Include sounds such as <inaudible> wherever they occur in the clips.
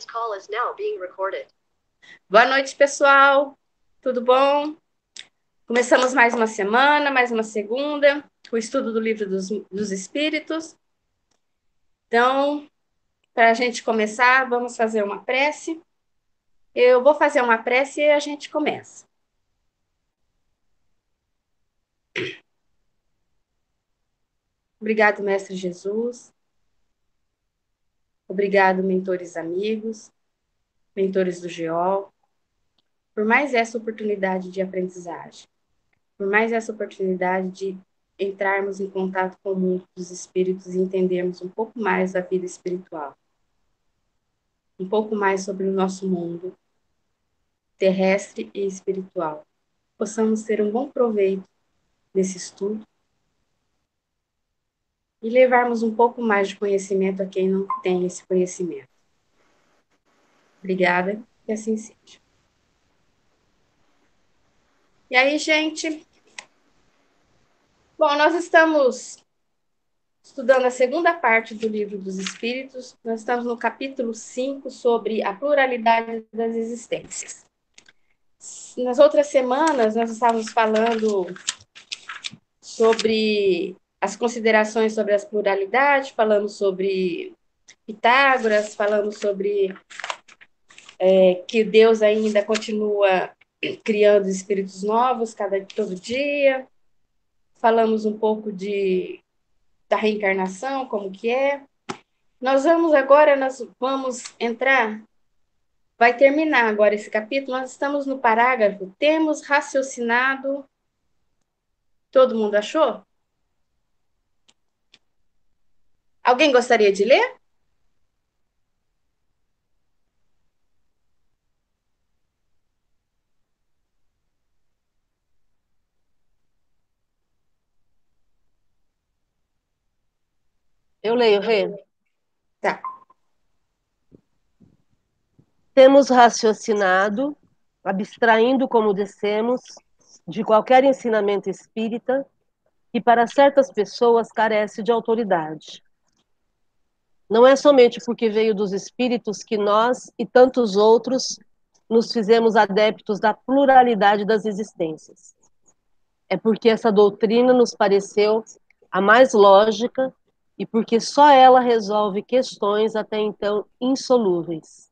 This call is now being recorded. Boa noite, pessoal. Tudo bom? Começamos mais uma semana, mais uma segunda, o estudo do livro dos, dos Espíritos. Então, para a gente começar, vamos fazer uma prece. Eu vou fazer uma prece e a gente começa. Obrigado, Mestre Jesus. Obrigado, mentores amigos, mentores do GEOL, por mais essa oportunidade de aprendizagem, por mais essa oportunidade de entrarmos em contato com o mundo dos espíritos e entendermos um pouco mais da vida espiritual, um pouco mais sobre o nosso mundo terrestre e espiritual. Possamos ter um bom proveito desse estudo e levarmos um pouco mais de conhecimento a quem não tem esse conhecimento. Obrigada, que assim seja. E aí, gente? Bom, nós estamos estudando a segunda parte do livro dos Espíritos. Nós estamos no capítulo 5 sobre a pluralidade das existências. Nas outras semanas, nós estávamos falando sobre as considerações sobre as pluralidades, falamos sobre Pitágoras, falamos sobre é, que Deus ainda continua criando espíritos novos cada todo dia. Falamos um pouco de da reencarnação, como que é. Nós vamos agora, nós vamos entrar, vai terminar agora esse capítulo, nós estamos no parágrafo, temos raciocinado, todo mundo achou? Alguém gostaria de ler? Eu leio, Rê. Tá. Temos raciocinado, abstraindo como descemos, de qualquer ensinamento espírita, que para certas pessoas carece de autoridade não é somente porque veio dos espíritos que nós e tantos outros nos fizemos adeptos da pluralidade das existências. É porque essa doutrina nos pareceu a mais lógica e porque só ela resolve questões até então insolúveis.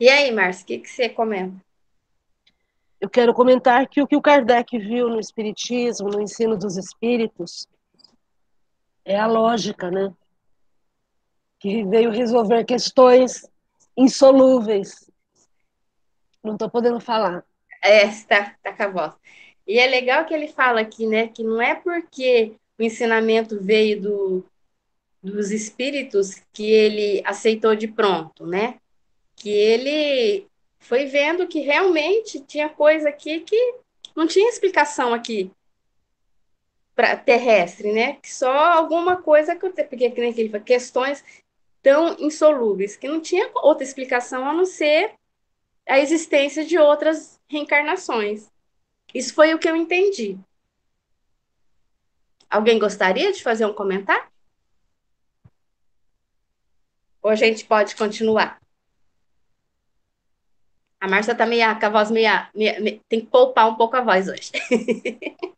E aí, Márcia, o que, que você comenta? Eu quero comentar que o que o Kardec viu no Espiritismo, no ensino dos espíritos, é a lógica, né? Que veio resolver questões insolúveis. Não estou podendo falar. É, está tá com a voz. E é legal que ele fala aqui, né? Que não é porque o ensinamento veio do, dos espíritos que ele aceitou de pronto, né? Que ele foi vendo que realmente tinha coisa aqui que não tinha explicação aqui terrestre, né? Que só alguma coisa que eu porque que nem que ele falou, questões tão insolúveis que não tinha outra explicação a não ser a existência de outras reencarnações. Isso foi o que eu entendi. Alguém gostaria de fazer um comentário? Ou a gente pode continuar? A Márcia tá meio, com a voz meio, Tem que poupar um pouco a voz hoje. <laughs>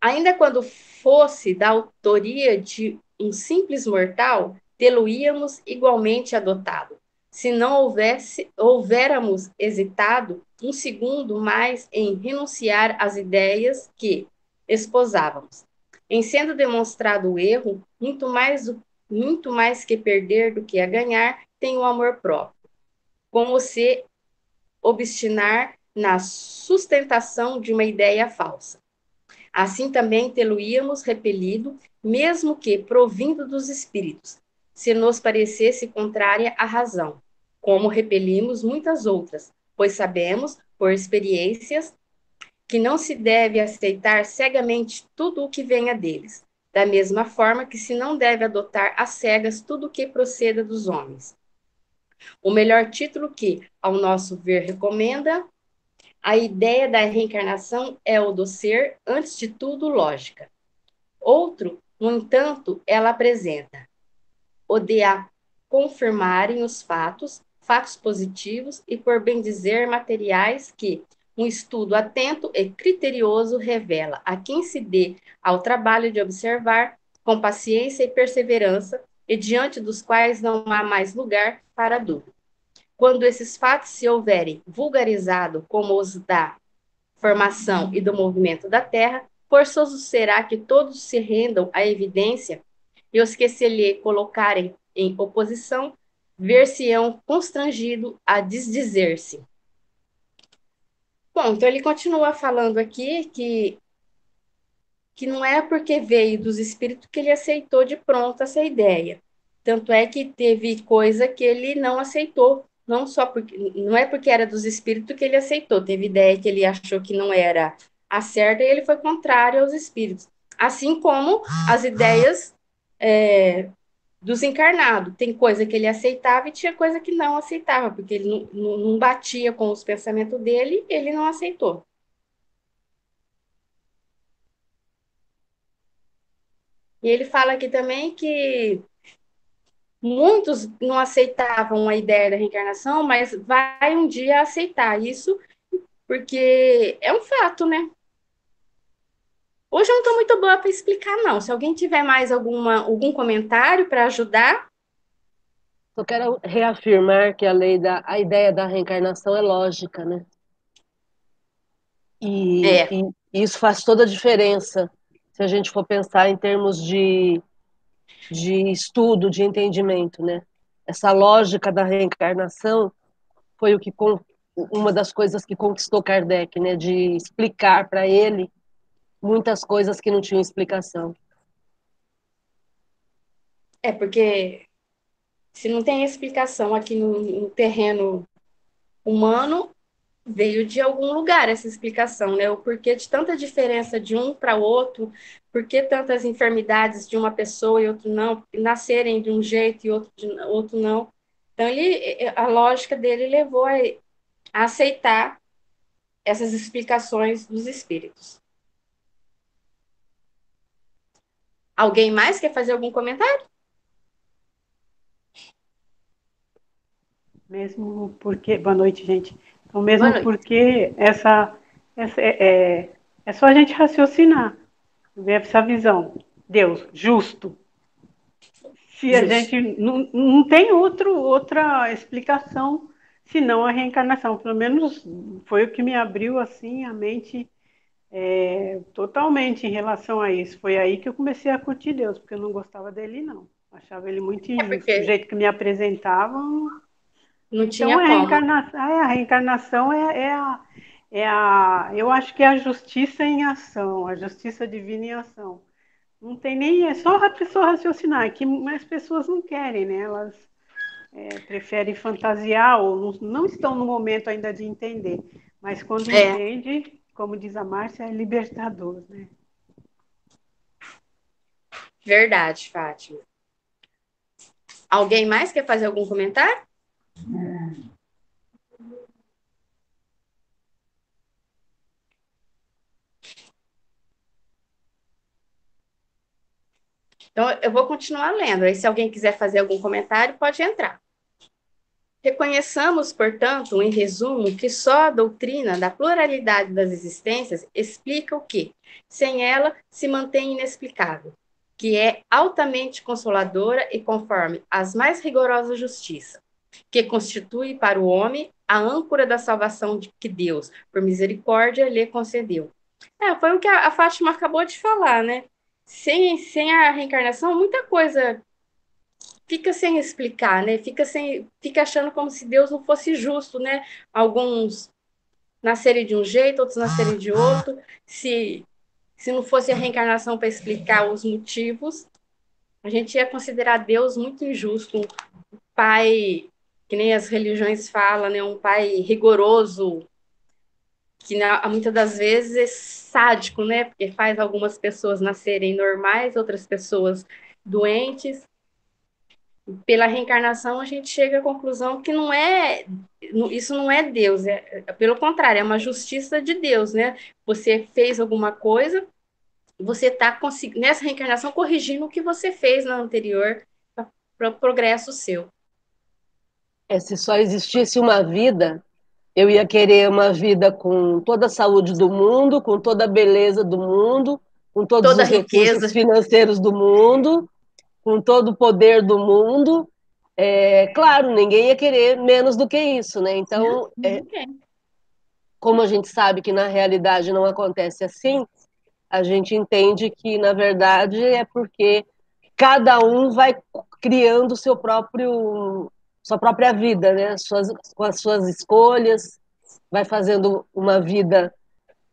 Ainda quando fosse da autoria de um simples mortal, tê-lo-íamos igualmente adotado. Se não houvesse, houvéramos hesitado um segundo mais em renunciar às ideias que esposávamos. Em sendo demonstrado o erro, muito mais, muito mais que perder do que a ganhar, tem o amor próprio. Como se obstinar na sustentação de uma ideia falsa. Assim também tê-lo-íamos repelido, mesmo que provindo dos espíritos, se nos parecesse contrária à razão, como repelimos muitas outras, pois sabemos, por experiências, que não se deve aceitar cegamente tudo o que venha deles, da mesma forma que se não deve adotar às cegas tudo o que proceda dos homens. O melhor título que, ao nosso ver, recomenda a ideia da reencarnação é o do ser, antes de tudo, lógica. Outro, no entanto, ela apresenta o de a confirmarem os fatos, fatos positivos e, por bem dizer, materiais que um estudo atento e criterioso revela a quem se dê ao trabalho de observar com paciência e perseverança e diante dos quais não há mais lugar para dúvida. Quando esses fatos se houverem vulgarizado como os da formação e do movimento da Terra, forçoso será que todos se rendam à evidência e os que se lhe colocarem em oposição ver-se-ão constrangidos a desdizer-se. Bom, então ele continua falando aqui que que não é porque veio dos espíritos que ele aceitou de pronto essa ideia. Tanto é que teve coisa que ele não aceitou, não só porque não é porque era dos espíritos que ele aceitou, teve ideia que ele achou que não era a certa e ele foi contrário aos espíritos. Assim como as ideias é, dos encarnados. Tem coisa que ele aceitava e tinha coisa que não aceitava, porque ele não, não, batia com os pensamentos dele, ele não aceitou. E ele fala aqui também que muitos não aceitavam a ideia da reencarnação, mas vai um dia aceitar isso, porque é um fato, né? Hoje eu não estou muito boa para explicar, não. Se alguém tiver mais alguma, algum comentário para ajudar. Só quero reafirmar que a lei da a ideia da reencarnação é lógica, né? E, é. e isso faz toda a diferença se a gente for pensar em termos de, de estudo, de entendimento, né? Essa lógica da reencarnação foi o que uma das coisas que conquistou Kardec, né? De explicar para ele muitas coisas que não tinham explicação. É, porque se não tem explicação aqui no, no terreno humano, veio de algum lugar essa explicação, né? O porquê de tanta diferença de um para outro, por que tantas enfermidades de uma pessoa e outro não, nascerem de um jeito e outro, de, outro não. Então, ele, a lógica dele levou a, a aceitar essas explicações dos espíritos. Alguém mais quer fazer algum comentário? Mesmo porque. Boa noite, gente. Então, mesmo porque essa, essa é, é, é só a gente raciocinar, ver essa visão. Deus, justo. Se a gente não, não tem outro, outra explicação senão a reencarnação. Pelo menos foi o que me abriu assim a mente é, totalmente em relação a isso. Foi aí que eu comecei a curtir Deus, porque eu não gostava dele, não. Achava ele muito é injusto. É porque... Do jeito que me apresentavam. Não então, tinha a reencarnação, é, a reencarnação é, é, a, é a. Eu acho que é a justiça em ação, a justiça divina em ação. Não tem nem. É só a pessoa raciocinar, que as pessoas não querem, né? Elas é, preferem fantasiar ou não, não, estão no momento ainda de entender. Mas quando é. entende, como diz a Márcia, é libertador, né? Verdade, Fátima. Alguém mais quer fazer algum comentário? Então, eu vou continuar lendo. Aí, se alguém quiser fazer algum comentário, pode entrar. Reconheçamos, portanto, em resumo, que só a doutrina da pluralidade das existências explica o que, sem ela, se mantém inexplicável, que é altamente consoladora e conforme as mais rigorosas justiça, que constitui para o homem a âncora da salvação de que Deus, por misericórdia, lhe concedeu. É, foi o que a, a Fátima acabou de falar, né? Sem, sem a reencarnação, muita coisa fica sem explicar, né? Fica sem, fica achando como se Deus não fosse justo, né? Alguns nascerem de um jeito, outros nascerem de outro. Se se não fosse a reencarnação para explicar os motivos, a gente ia considerar Deus muito injusto, um pai que nem as religiões falam, né? Um pai rigoroso que muitas das vezes é sádico, né? Porque faz algumas pessoas nascerem normais, outras pessoas doentes. pela reencarnação a gente chega à conclusão que não é isso não é Deus, é, é pelo contrário, é uma justiça de Deus, né? Você fez alguma coisa, você está nessa reencarnação corrigindo o que você fez na anterior para o progresso seu. É, se só existisse uma vida, eu ia querer uma vida com toda a saúde do mundo, com toda a beleza do mundo, com todos toda os recursos financeiros do mundo, com todo o poder do mundo. É, claro, ninguém ia querer menos do que isso, né? Então, é, como a gente sabe que na realidade não acontece assim, a gente entende que na verdade é porque cada um vai criando seu próprio sua própria vida, né? Suas, com as suas escolhas, vai fazendo uma vida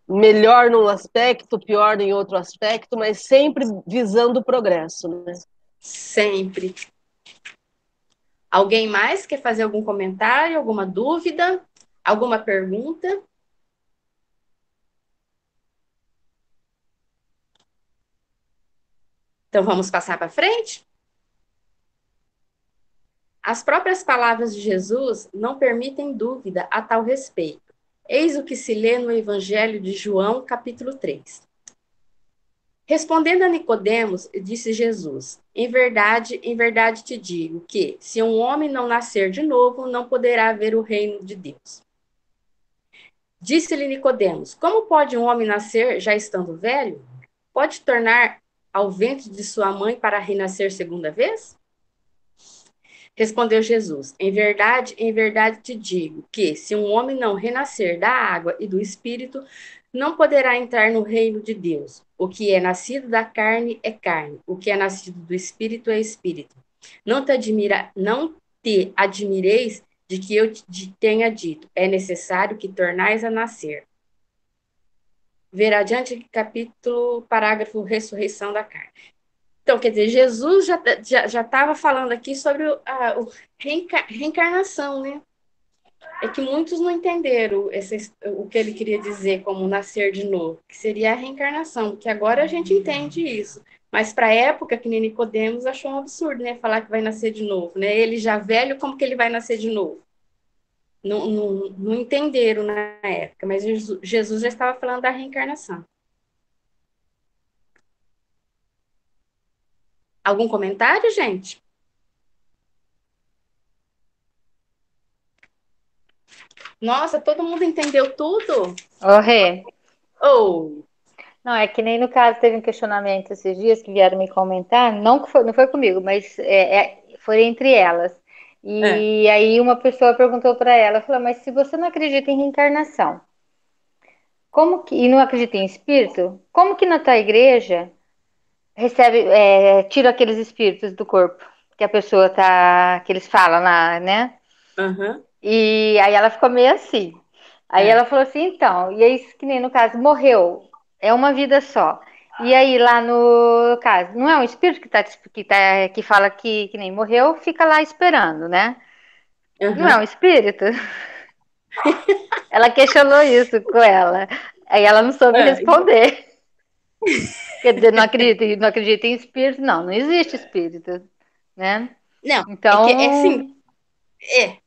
melhor num aspecto, pior em outro aspecto, mas sempre visando o progresso, né? Sempre. Alguém mais quer fazer algum comentário, alguma dúvida, alguma pergunta? Então vamos passar para frente? As próprias palavras de Jesus não permitem dúvida a tal respeito. Eis o que se lê no Evangelho de João, capítulo 3. Respondendo a Nicodemos, disse Jesus: Em verdade, em verdade te digo que, se um homem não nascer de novo, não poderá ver o reino de Deus. Disse-lhe Nicodemos: Como pode um homem nascer já estando velho? Pode tornar ao ventre de sua mãe para renascer segunda vez? Respondeu Jesus: Em verdade, em verdade te digo que, se um homem não renascer da água e do espírito, não poderá entrar no reino de Deus. O que é nascido da carne é carne, o que é nascido do espírito é espírito. Não te admira, não te admireis de que eu te tenha dito: é necessário que tornais a nascer. Ver adiante capítulo, parágrafo ressurreição da carne. Então, quer dizer, Jesus já estava já, já falando aqui sobre a reenca, reencarnação, né? É que muitos não entenderam esse, o que ele queria dizer como nascer de novo, que seria a reencarnação, porque agora a gente entende isso. Mas para a época, que nem Nicodemos achou um absurdo, né? Falar que vai nascer de novo, né? Ele já velho, como que ele vai nascer de novo? Não, não, não entenderam na época, mas Jesus já estava falando da reencarnação. Algum comentário, gente? Nossa, todo mundo entendeu tudo? Ô, Rê. Oh. Não, é que nem no caso teve um questionamento esses dias que vieram me comentar, não, foi, não foi comigo, mas é, é, foi entre elas. E é. aí uma pessoa perguntou para ela, falou, mas se você não acredita em reencarnação, como que, e não acredita em espírito, como que na tua igreja recebe, é, tira aqueles espíritos do corpo que a pessoa tá, que eles falam lá, né? Uhum. E aí ela ficou meio assim. Aí é. ela falou assim, então, e aí que nem no caso, morreu, é uma vida só. E aí lá no caso, não é um espírito que tá, que, tá, que fala que, que nem morreu, fica lá esperando, né? Uhum. Não é um espírito? <laughs> ela questionou isso com ela. Aí ela não soube é. responder. Quer dizer, não acredita, não acredita em espírito? Não, não existe espírito, né? Não, então... é, que, é assim, é,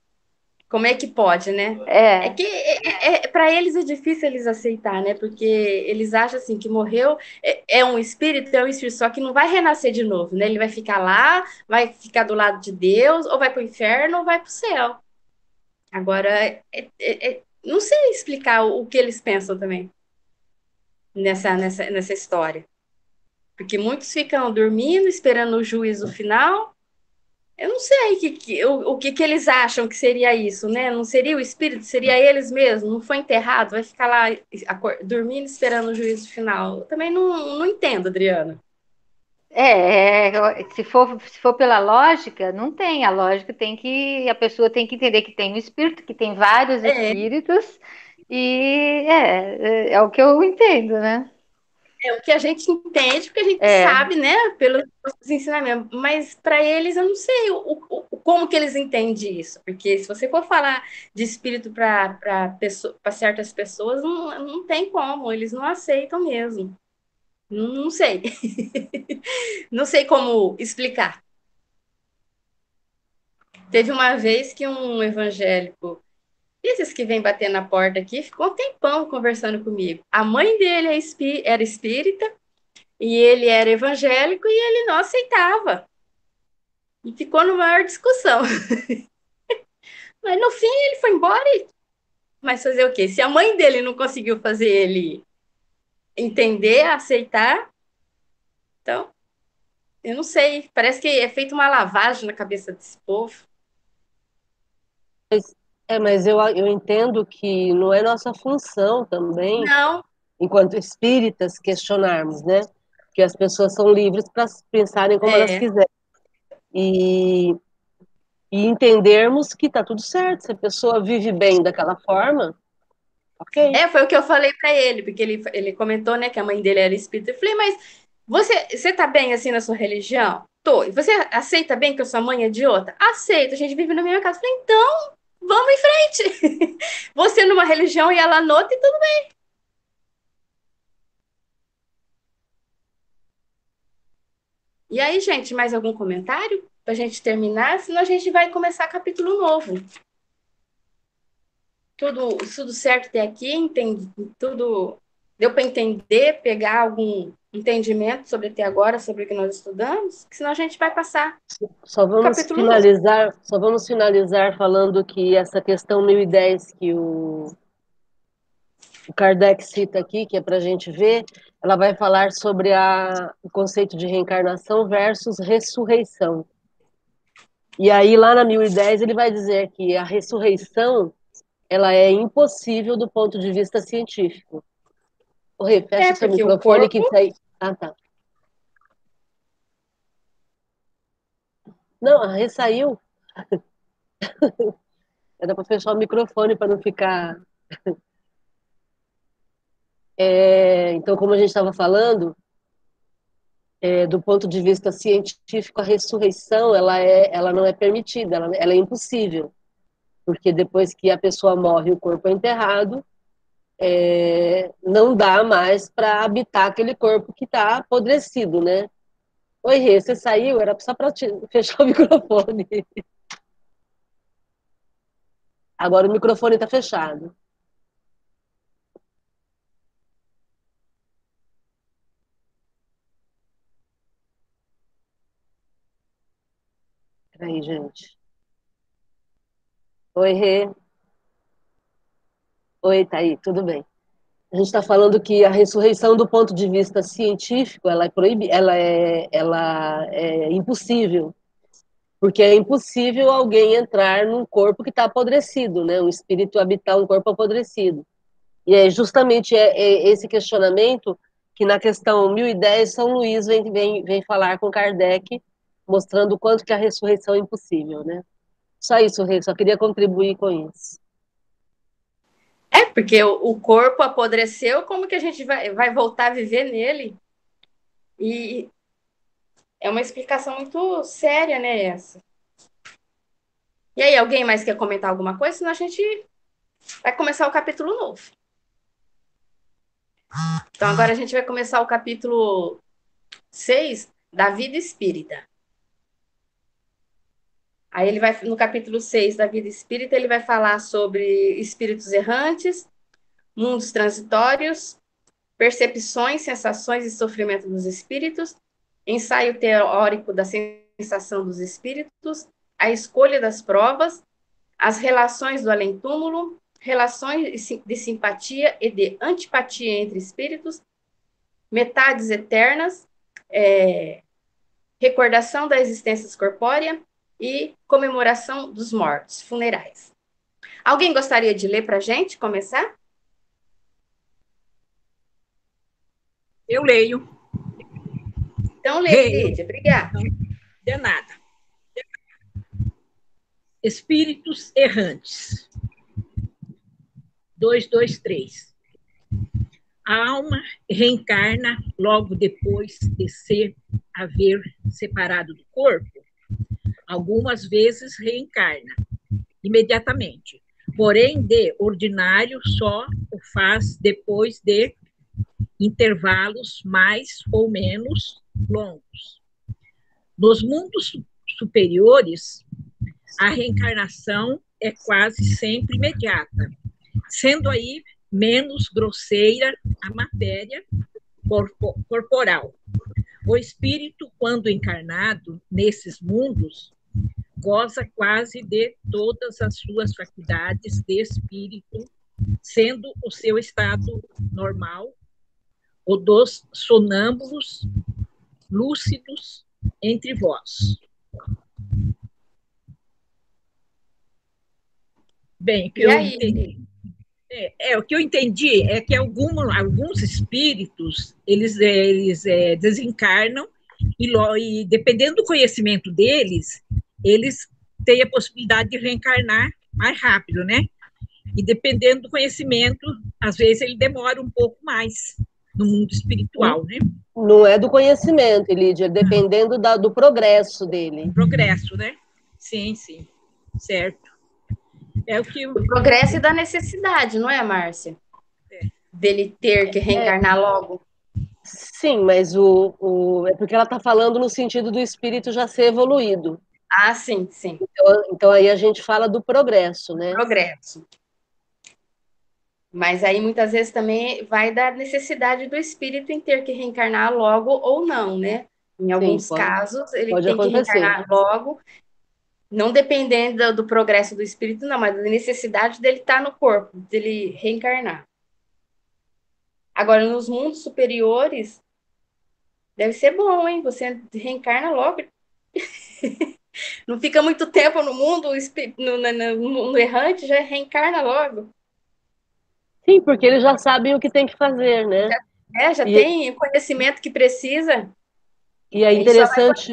como é que pode, né? É, é que é, é, é para eles é difícil eles aceitar, né? Porque eles acham assim que morreu é, é, um espírito, é um espírito, só que não vai renascer de novo, né? Ele vai ficar lá, vai ficar do lado de Deus, ou vai para o inferno, ou vai para o céu. Agora, é, é, não sei explicar o, o que eles pensam também nessa, nessa, nessa história. Porque muitos ficam dormindo, esperando o juízo final. Eu não sei que, que, o, o que, que eles acham que seria isso, né? Não seria o espírito, seria eles mesmos, não foi enterrado, vai ficar lá dormindo, esperando o juízo final. Eu também não, não entendo, Adriana. É, é, se for, se for pela lógica, não tem. A lógica tem que. A pessoa tem que entender que tem um espírito, que tem vários é. E é, é, é o que eu entendo, né? É o que a gente entende, porque a gente é. sabe, né, pelos ensinamentos, mas para eles eu não sei o, o, como que eles entendem isso, porque se você for falar de espírito para certas pessoas, não, não tem como, eles não aceitam mesmo. Não, não sei. <laughs> não sei como explicar. Teve uma vez que um evangélico, esses que vêm bater na porta aqui, ficou um tempão conversando comigo. A mãe dele é era espírita e ele era evangélico e ele não aceitava. E ficou numa maior discussão. <laughs> Mas no fim ele foi embora e... Mas fazer o quê? Se a mãe dele não conseguiu fazer ele entender, aceitar, então, eu não sei. Parece que é feita uma lavagem na cabeça desse povo. É, mas eu, eu entendo que não é nossa função também, não. enquanto espíritas, questionarmos, né? Que as pessoas são livres para pensarem como é. elas quiserem. E, e entendermos que está tudo certo. Se a pessoa vive bem daquela forma, ok. É, foi o que eu falei para ele, porque ele, ele comentou, né, que a mãe dele era espírita. Eu falei, mas você, você tá bem assim na sua religião? Tô. E você aceita bem que a sua mãe é outra? Aceito, a gente vive na mesma casa. Eu falei, então, vamos em frente. <laughs> você numa religião e ela noutra e tudo bem. E aí, gente, mais algum comentário para a gente terminar? Senão a gente vai começar capítulo novo. Tudo, tudo certo até aqui, entendi, tudo deu para entender, pegar algum entendimento sobre até agora, sobre o que nós estudamos, senão a gente vai passar. Só vamos finalizar, só vamos finalizar falando que essa questão 1010 que o, o Kardec cita aqui, que é para a gente ver, ela vai falar sobre a, o conceito de reencarnação versus ressurreição. E aí, lá na 1010, ele vai dizer que a ressurreição ela é impossível do ponto de vista científico. O fecha é, seu microfone corpo... que aí. Ah, tá. Não, a Rê saiu. <laughs> Era para fechar o microfone para não ficar. <laughs> É, então, como a gente estava falando, é, do ponto de vista científico, a ressurreição ela, é, ela não é permitida, ela, ela é impossível. Porque depois que a pessoa morre, o corpo é enterrado, é, não dá mais para habitar aquele corpo que está apodrecido, né? Oi, Rê, você saiu? Era só para <laughs> fechar o microfone. Agora o microfone está fechado. Peraí, gente. Oi, Rê. Oi, Thaí, tudo bem? A gente está falando que a ressurreição, do ponto de vista científico, ela é ela é, ela é impossível, porque é impossível alguém entrar num corpo que está apodrecido, né? Um espírito habitar um corpo apodrecido. E é justamente é, é esse questionamento que na questão 1010 São Luís vem, vem, vem falar com Kardec, mostrando o quanto que a ressurreição é impossível, né? Só isso, Rei, só queria contribuir com isso. É, porque o, o corpo apodreceu, como que a gente vai, vai voltar a viver nele? E é uma explicação muito séria, né, essa. E aí, alguém mais quer comentar alguma coisa? Senão a gente vai começar o capítulo novo. Então, agora a gente vai começar o capítulo 6 da vida espírita. Aí ele vai, no capítulo 6 da vida espírita, ele vai falar sobre espíritos errantes, mundos transitórios, percepções, sensações e sofrimento dos espíritos, ensaio teórico da sensação dos espíritos, a escolha das provas, as relações do além-túmulo, relações de simpatia e de antipatia entre espíritos, metades eternas, é, recordação da existência corpórea, e comemoração dos mortos, funerais. Alguém gostaria de ler para a gente, começar? Eu leio. Então, leia, Lídia, obrigada. De nada. Espíritos errantes. 223. A alma reencarna logo depois de ser haver separado do corpo algumas vezes reencarna imediatamente, porém, de ordinário, só o faz depois de intervalos mais ou menos longos. Nos mundos superiores, a reencarnação é quase sempre imediata, sendo aí menos grosseira a matéria corporal. O espírito, quando encarnado nesses mundos, goza quase de todas as suas faculdades de espírito, sendo o seu estado normal o dos sonâmbulos lúcidos entre vós. Bem, o que eu entendi, é, é, o que eu entendi é que algum, alguns espíritos eles, eles é, desencarnam e, e, dependendo do conhecimento deles, eles têm a possibilidade de reencarnar mais rápido, né? E dependendo do conhecimento, às vezes ele demora um pouco mais no mundo espiritual, né? Não é do conhecimento, Lídia, dependendo da, do progresso dele. Progresso, né? Sim, sim. Certo. É o que o progresso e da necessidade, não é, Márcia? É. Dele ter que reencarnar é. logo. Sim, mas o, o é porque ela está falando no sentido do espírito já ser evoluído. Ah, sim, sim. Então, então aí a gente fala do progresso, né? Progresso. Mas aí muitas vezes também vai da necessidade do espírito em ter que reencarnar logo ou não, né? Em alguns Sim, pode, casos, ele tem acontecer. que reencarnar logo, não dependendo do, progresso do espírito, não, mas da necessidade dele estar no corpo, dele reencarnar. Agora, nos mundos superiores, deve ser bom, hein? Você reencarna logo. <laughs> não fica muito tempo no mundo, no, no, no mundo errante, já reencarna logo. Sim, porque eles já sabem o que tem que fazer, né? É, já e tem o conhecimento que precisa. E é interessante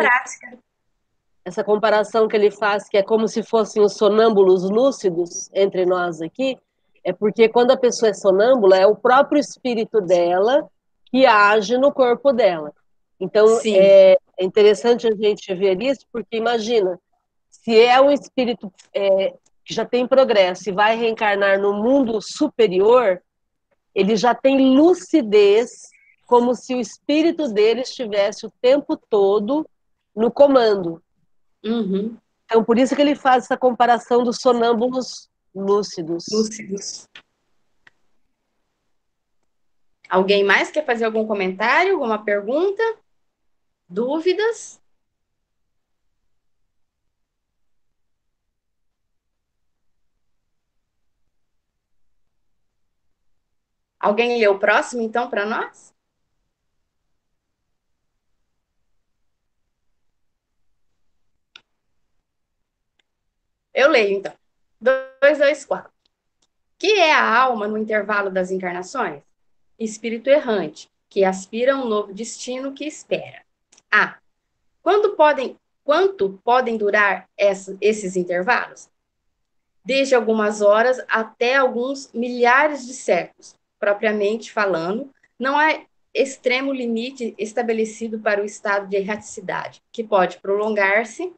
essa comparação que ele faz, que é como se fossem os sonâmbulos lúcidos entre nós aqui, é porque quando a pessoa é sonâmbula, é o próprio espírito dela que age no corpo dela. Então, é, é interessante a gente ver isso, porque imagina, se é um espírito é, que já tem progresso e vai reencarnar no mundo superior, ele já tem lucidez, como se o espírito dele estivesse o tempo todo no comando. Uhum. Então, por isso que ele faz essa comparação dos sonâmbulos lúcidos. Lúcidos. Alguém mais quer fazer algum comentário, alguma pergunta? Dúvidas? Alguém lê o próximo, então, para nós? Eu leio, então. 224. Que é a alma no intervalo das encarnações? Espírito errante, que aspira a um novo destino que espera. A. Quando podem, quanto podem durar essa, esses intervalos? Desde algumas horas até alguns milhares de séculos, propriamente falando, não há extremo limite estabelecido para o estado de erraticidade, que pode prolongar-se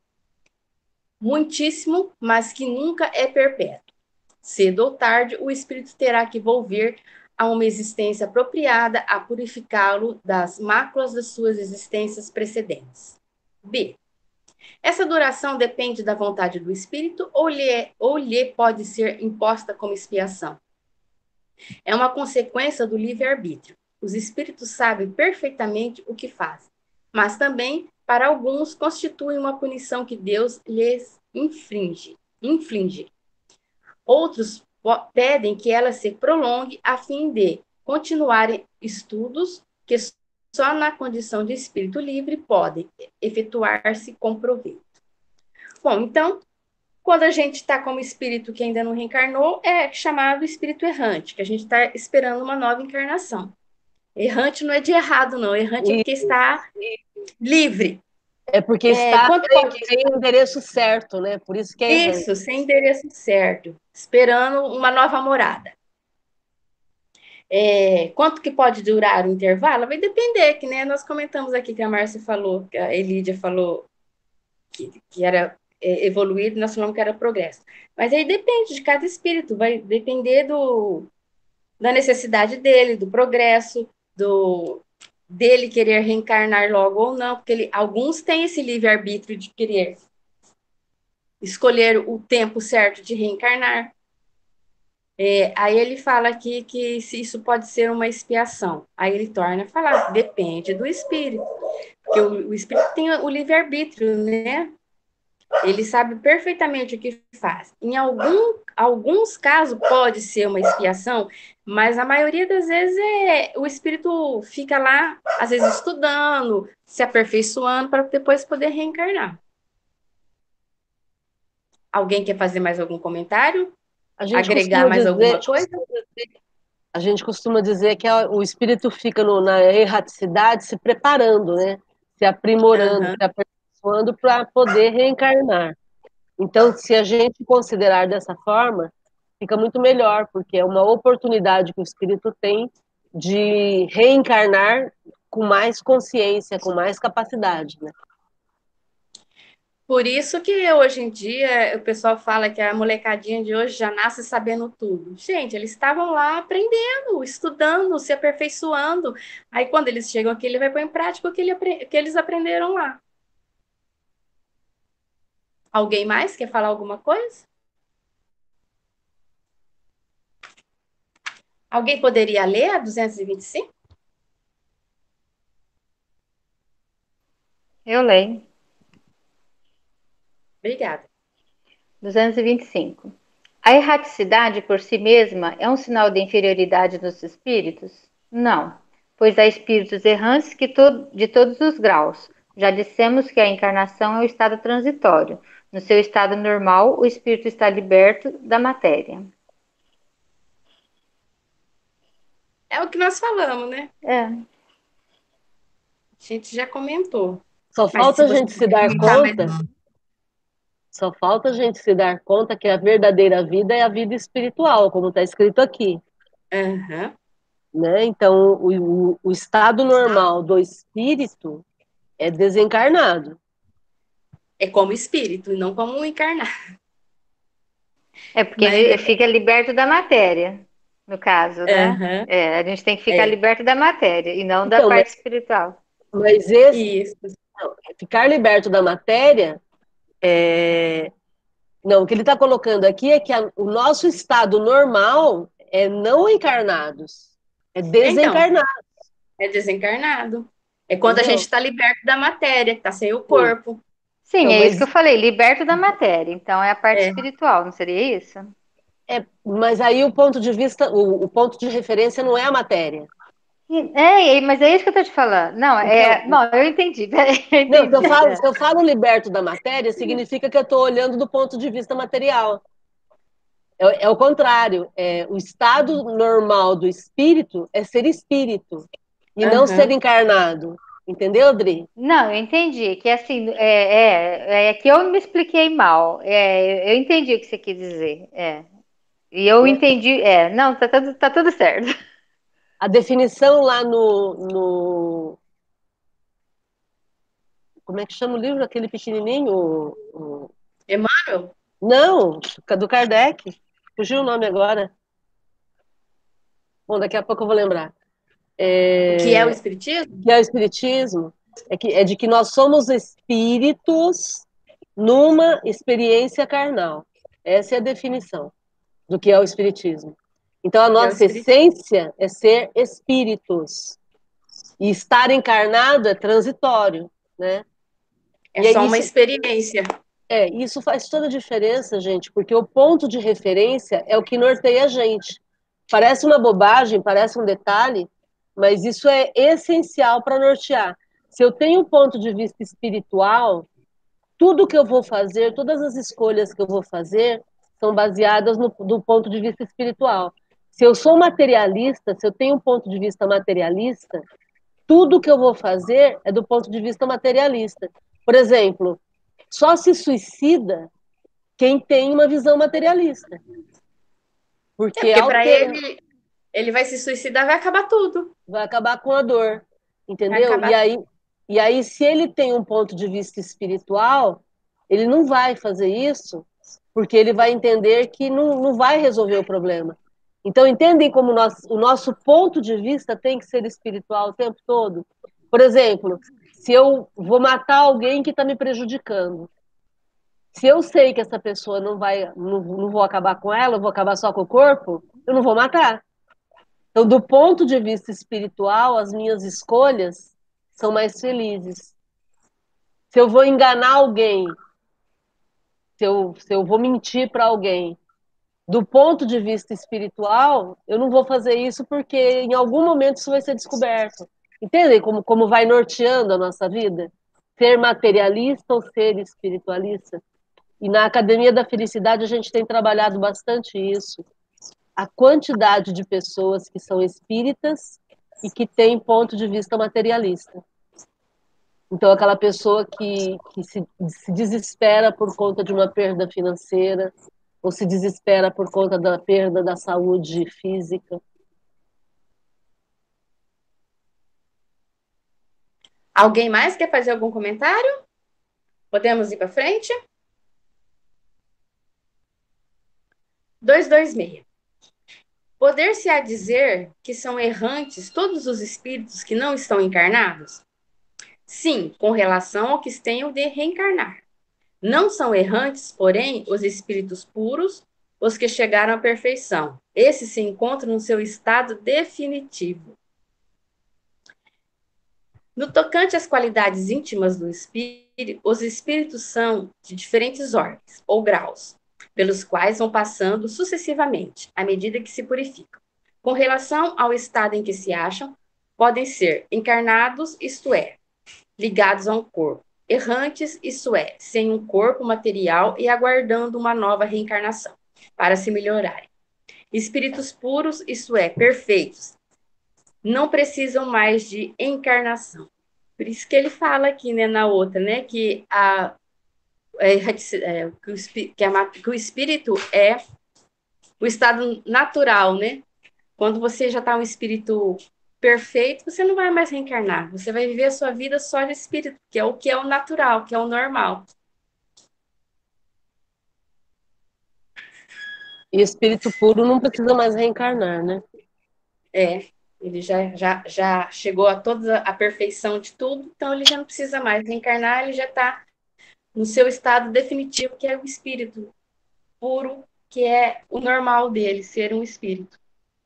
muitíssimo, mas que nunca é perpétuo. Cedo ou tarde, o espírito terá que volver a uma existência apropriada a purificá-lo das máculas das suas existências precedentes. B. Essa duração depende da vontade do espírito ou lhe, é, ou lhe pode ser imposta como expiação? É uma consequência do livre-arbítrio. Os espíritos sabem perfeitamente o que fazem, mas também, para alguns, constitui uma punição que Deus lhes infringe. inflige. Outros pedem que ela se prolongue a fim de continuarem estudos que só na condição de espírito livre podem efetuar-se com proveito. Bom, então, quando a gente está como espírito que ainda não reencarnou, é chamado espírito errante, que a gente está esperando uma nova encarnação. Errante não é de errado, não. Errante é porque está livre. É porque é, está sem, sem endereço certo, né? Por isso que é Isso, sem endereço certo. Esperando uma nova morada. É, quanto que pode durar o intervalo? Vai depender, que né, nós comentamos aqui que a Márcia falou, que a Elídia falou que, que era é, evoluir, nós falamos que era progresso. Mas aí depende de cada espírito, vai depender do, da necessidade dele, do progresso, do dele querer reencarnar logo ou não, porque ele, alguns têm esse livre-arbítrio de querer. escolher o tempo certo de reencarnar. É, aí ele fala aqui que isso pode ser uma expiação. Aí ele torna a falar, depende do espírito. Porque o, o espírito tem o livre-arbítrio, né? Ele sabe perfeitamente o que faz. Em algum, alguns casos pode ser uma expiação, mas a maioria das vezes é, o espírito fica lá, às vezes estudando, se aperfeiçoando para depois poder reencarnar. Alguém quer fazer mais algum comentário? Agregar mais dizer, alguma coisa? A gente costuma dizer que o espírito fica no, na erraticidade se preparando, né? Se aprimorando, uhum. se aperfeiçoando para poder reencarnar. Então, se a gente considerar dessa forma, fica muito melhor, porque é uma oportunidade que o espírito tem de reencarnar com mais consciência, com mais capacidade, né? Por isso que hoje em dia o pessoal fala que a molecadinha de hoje já nasce sabendo tudo. Gente, eles estavam lá aprendendo, estudando, se aperfeiçoando. Aí quando eles chegam aqui, ele vai pôr em prática o que, ele, que eles aprenderam lá. Alguém mais quer falar alguma coisa? Alguém poderia ler a 225? Eu leio. Obrigada. 225. A erraticidade por si mesma é um sinal de inferioridade dos espíritos? Não, pois há espíritos errantes que to de todos os graus. Já dissemos que a encarnação é o estado transitório. No seu estado normal, o espírito está liberto da matéria. É o que nós falamos, né? É. A gente já comentou. Só falta a gente se dar conta. Só falta a gente se dar conta que a verdadeira vida é a vida espiritual, como está escrito aqui. Uhum. Né? Então, o, o, o, estado normal do espírito é desencarnado. É como espírito, e não como encarnado. É porque Mas... ele fica liberto da matéria, no caso, né? Uhum. É, a gente tem que ficar é. liberto da matéria e não da então, parte mas, espiritual. Mas esse, Isso. Ficar liberto da matéria é... Não, o que ele está colocando aqui é que a, o nosso estado normal é não encarnados, é desencarnado. Então, é desencarnado. É quando Entendeu? a gente está liberto da matéria, está sem o corpo. Sim, então, é mas... isso que eu falei, liberto da matéria. Então é a parte é. espiritual, não seria isso? É, mas aí o ponto de vista, o, o ponto de referência não é a matéria. É, mas é isso que eu estou te falando. Não, é, então, não, eu entendi. <laughs> Eu entendi. Não, se eu, falo, se eu falo liberto da matéria, significa que eu estou olhando do ponto de vista material. É, é o contrário. É, o estado normal do espírito é ser espírito e uhum. não ser encarnado. Entendeu, Adri? Não, eu entendi. Que assim, é, é, é que eu me expliquei mal. É, eu entendi o que você quis dizer. É. E eu é. entendi. É, não, tá tudo, tá tudo certo. A definição lá no, no. Como é que chama o livro? Aquele pequenininho? O, o... Emmanuel? Não, do Kardec. Fugiu o nome agora. Bom, daqui a pouco eu vou lembrar. É... Que é o Espiritismo? Que é o Espiritismo. É, que, é de que nós somos espíritos numa experiência carnal. Essa é a definição do que é o Espiritismo. Então, a nossa é essência é ser espíritos. E estar encarnado é transitório, né? É só uma experiência. É, isso faz toda a diferença, gente, porque o ponto de referência é o que norteia a gente. Parece uma bobagem, parece um detalhe, mas isso é essencial para nortear. Se eu tenho um ponto de vista espiritual, tudo que eu vou fazer, todas as escolhas que eu vou fazer, são baseadas no, do ponto de vista espiritual. Se eu sou materialista, se eu tenho um ponto de vista materialista, tudo que eu vou fazer é do ponto de vista materialista. Por exemplo, só se suicida quem tem uma visão materialista. Porque, é porque para ele, ele vai se suicidar, vai acabar tudo. Vai acabar com a dor, entendeu? E aí, e aí, se ele tem um ponto de vista espiritual, ele não vai fazer isso, porque ele vai entender que não, não vai resolver o problema. Então, entendem como nós, o nosso ponto de vista tem que ser espiritual o tempo todo? Por exemplo, se eu vou matar alguém que está me prejudicando, Se eu sei que essa pessoa não vai, não, não vou acabar com ela, eu vou acabar só com o corpo, eu não vou matar. Então, do ponto de vista espiritual, as minhas escolhas são mais felizes. Se eu vou enganar alguém, se eu, se eu vou mentir para alguém, do ponto de vista espiritual, eu não vou fazer isso porque em algum momento isso vai ser descoberto. Entendem como, como vai norteando a nossa vida? Ser materialista ou ser espiritualista? E na Academia da Felicidade a gente tem trabalhado bastante isso. A quantidade de pessoas que são espíritas e que têm ponto de vista materialista. Então, aquela pessoa que, que se, se desespera por conta de uma perda financeira, ou se desespera por conta da perda da saúde física. Alguém mais quer fazer algum comentário? Podemos ir para frente? 226. Poder-se-á dizer que são errantes todos os espíritos que não estão encarnados? Sim, com relação ao que tenham de reencarnar. Não são errantes, porém, os espíritos puros, os que chegaram à perfeição. Esses se encontram no seu estado definitivo. No tocante às qualidades íntimas do espírito, os espíritos são de diferentes ordens ou graus, pelos quais vão passando sucessivamente, à medida que se purificam. Com relação ao estado em que se acham, podem ser encarnados, isto é, ligados a um corpo, errantes, isto é, sem um corpo material e aguardando uma nova reencarnação, para se melhorarem. Espíritos puros, isto é, perfeitos, não precisam mais de encarnação. Por isso que ele fala aqui, né, na outra, né, que a é, é, que, a, que o espírito é o estado natural, né? Quando você já está um espírito perfeito, você não vai mais reencarnar. Você vai viver a sua vida só de espírito, que é o que é o natural, que é o normal. E espírito puro não precisa mais reencarnar, né? É, ele já, já, já chegou a toda a perfeição de tudo, então ele já não precisa mais reencarnar, ele já está no seu estado definitivo, que é o espírito puro, que é o normal dele, ser um espírito.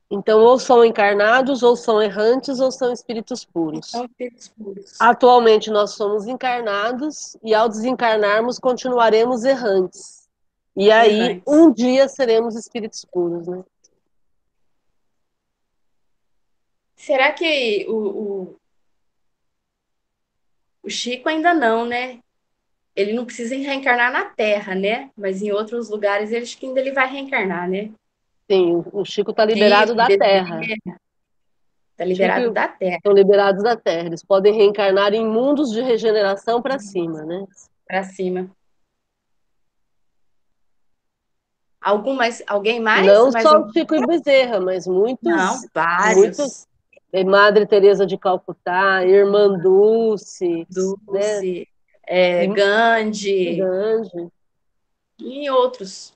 Então, ou são encarnados, ou são errantes, ou são espíritos puros. São espíritos puros. Atualmente nós somos encarnados e ao desencarnarmos continuaremos errantes. E aí, errantes. um dia seremos espíritos puros, né? Será que o, o, o Chico ainda não, né? Ele não precisa reencarnar na Terra, né? Mas em outros lugares ele ainda ele vai reencarnar, né? Sim, o Chico está liberado da Terra. Está liberado da Terra. Estão liberados da Terra. Eles podem reencarnar em mundos de regeneração para cima, né? Para cima. Algum mais, alguém mais? Não mais só o Chico e Bezerra, mas muitos. Não, vários. Muitos, Madre Teresa de Calcutá, Irmã Dulce, Dulce. Né? É, Gandhi, Gandhi e outros.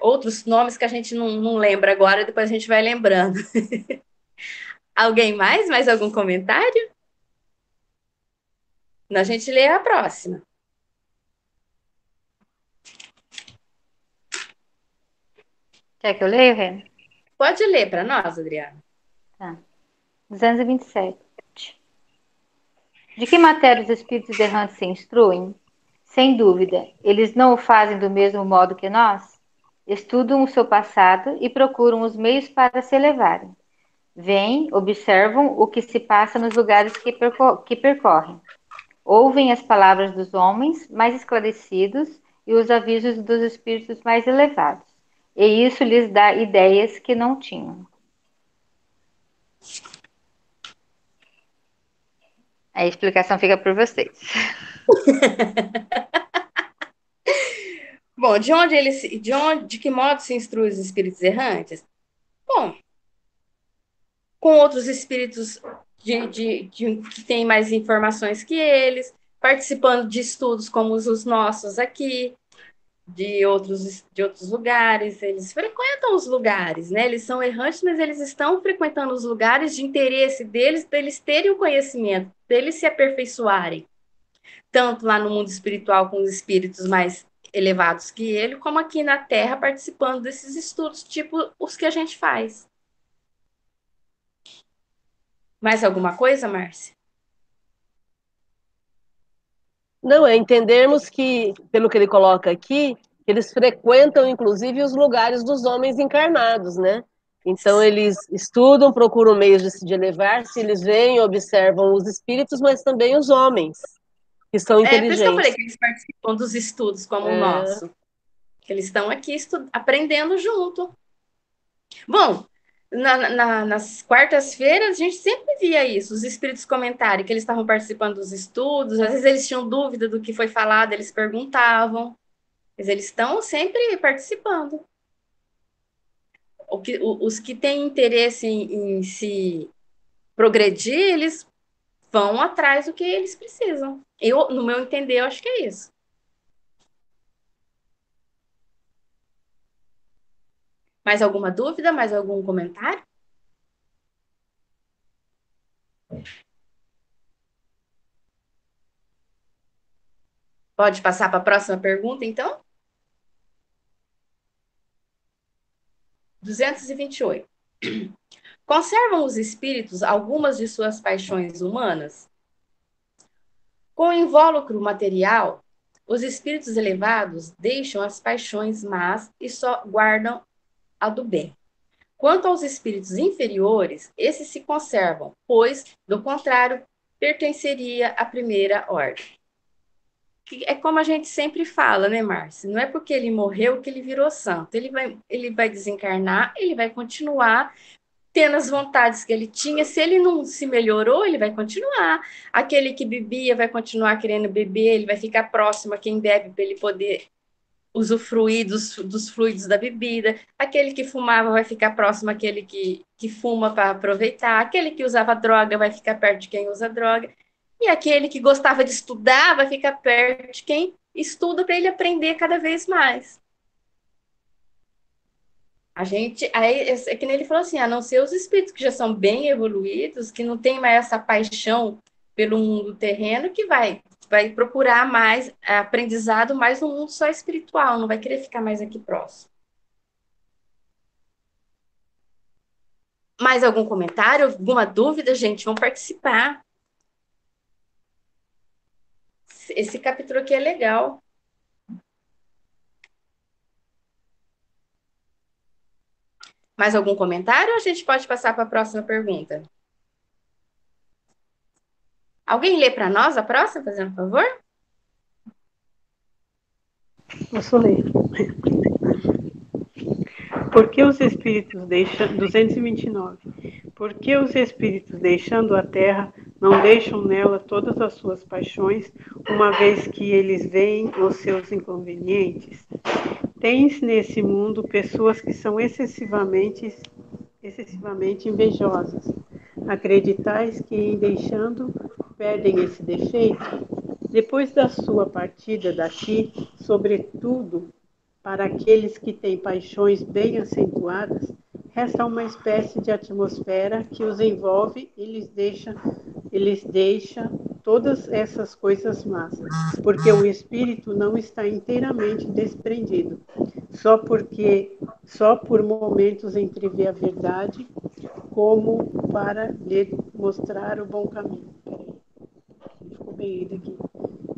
Outros nomes que a gente não, não lembra agora, depois a gente vai lembrando. <laughs> Alguém mais? Mais algum comentário? A gente lê a próxima. Quer que eu leia, Rê? Pode ler para nós, Adriana. Tá. 227. De que matéria os espíritos errantes se instruem? Sem dúvida, eles não o fazem do mesmo modo que nós? Estudam o seu passado e procuram os meios para se elevarem. Vêm, observam o que se passa nos lugares que, percor que percorrem. Ouvem as palavras dos homens mais esclarecidos e os avisos dos espíritos mais elevados. E isso lhes dá ideias que não tinham. A explicação fica por vocês. <laughs> Bom, de onde eles, de onde, de que modo se instrui os espíritos errantes? Bom, com outros espíritos de, de, de, que têm mais informações que eles, participando de estudos como os nossos aqui, de outros, de outros lugares, eles frequentam os lugares, né? Eles são errantes, mas eles estão frequentando os lugares de interesse deles, para eles terem o conhecimento, para eles se aperfeiçoarem. tanto lá no mundo espiritual com os espíritos mais elevados que ele, como aqui na Terra participando desses estudos, tipo os que a gente faz. Mais alguma coisa, Márcia? Não, é entendermos que, pelo que ele coloca aqui, eles frequentam, inclusive, os lugares dos homens encarnados, né? Então, eles estudam, procuram meios de, de elevar-se, eles veem, observam os espíritos, mas também os homens, que são inteligentes. É, por isso que eu falei que eles participam dos estudos como é. o nosso. Que eles estão aqui aprendendo junto. Bom, na, na, nas quartas-feiras, a gente sempre via isso, os espíritos comentarem que eles estavam participando dos estudos, às vezes eles tinham dúvida do que foi falado, eles perguntavam, mas eles estão sempre participando. Que, os que têm interesse em, em se progredir, eles vão atrás do que eles precisam. Eu, no meu entender, eu acho que é isso. Mais alguma dúvida? Mais algum comentário? Pode passar para a próxima pergunta, então? 228. <clears throat> Conservam os espíritos algumas de suas paixões humanas? Com o invólucro material, os espíritos elevados deixam as paixões más e só guardam a do bem. Quanto aos espíritos inferiores, esses se conservam, pois, do contrário, pertenceria à primeira ordem. É como a gente sempre fala, né, Márcia? Não é porque ele morreu que ele virou santo. Ele vai, ele vai desencarnar, ele vai continuar tendo as vontades que ele tinha. Se ele não se melhorou, ele vai continuar. Aquele que bebia vai continuar querendo beber, ele vai ficar próximo a quem bebe para ele poder usufruir dos, dos fluidos da bebida, aquele que fumava vai ficar próximo àquele que, que fuma para aproveitar, aquele que usava droga vai ficar perto de quem usa droga, e aquele que gostava de estudar vai ficar perto de quem estuda para ele aprender cada vez mais. A gente, aí, é que nem ele falou assim, a não ser os espíritos que já são bem evoluídos, que não tem mais essa paixão pelo mundo terreno, que vai vai procurar mais aprendizado mais no mundo só espiritual, não vai querer ficar mais aqui próximo. Mais algum comentário, alguma dúvida, gente? Vão participar. Esse capítulo aqui é legal. Mais algum comentário ou a gente pode passar para a próxima pergunta? Alguém lê para nós a próxima, fazendo um favor? Posso ler. Por que os espíritos deixam 229. Por que os espíritos deixando a terra não deixam nela todas as suas paixões, uma vez que eles veem os seus inconvenientes? Tens nesse mundo pessoas que são excessivamente excessivamente invejosas. Acreditais que em deixando perdem esse defeito, depois da sua partida daqui, sobretudo para aqueles que têm paixões bem acentuadas, resta uma espécie de atmosfera que os envolve e lhes deixa, deixa todas essas coisas massas, porque o espírito não está inteiramente desprendido, só porque só por momentos entrevê a verdade, como para lhe mostrar o bom caminho. Compreendida aqui.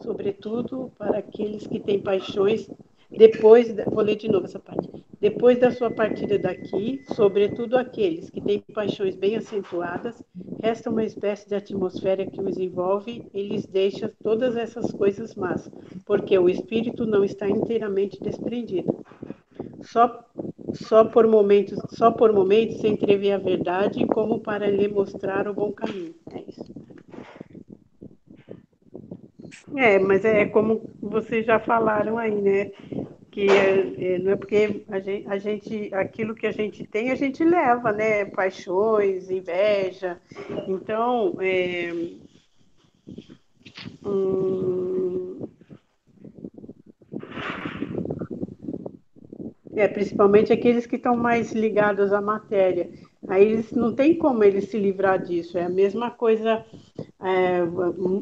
Sobretudo para aqueles que têm paixões depois, vou ler de novo essa parte. Depois da sua partida daqui, sobretudo aqueles que têm paixões bem acentuadas, resta uma espécie de atmosfera que os envolve e lhes deixa todas essas coisas más, porque o espírito não está inteiramente desprendido. Só só por momentos, só por momentos se entrevê a verdade como para lhe mostrar o bom caminho. É isso. É, mas é como vocês já falaram aí, né? Que é, não é porque a gente, a gente, aquilo que a gente tem, a gente leva, né? Paixões, inveja. Então, é, hum, é, principalmente aqueles que estão mais ligados à matéria. Aí eles não tem como eles se livrar disso. É a mesma coisa é,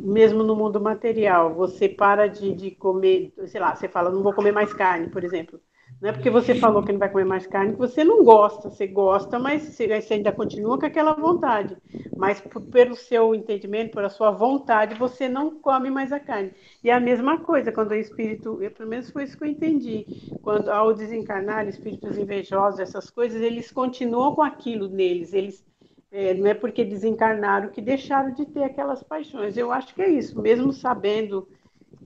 mesmo no mundo material, você para de, de comer, sei lá, você fala, não vou comer mais carne, por exemplo. Não é porque você falou que não vai comer mais carne que você não gosta. Você gosta, mas você ainda continua com aquela vontade. Mas pelo seu entendimento, pela sua vontade, você não come mais a carne. E é a mesma coisa quando o espírito, eu, pelo menos foi isso que eu entendi. Quando ao desencarnar, espíritos invejosos, essas coisas, eles continuam com aquilo neles. Eles é, não é porque desencarnaram que deixaram de ter aquelas paixões. Eu acho que é isso, mesmo sabendo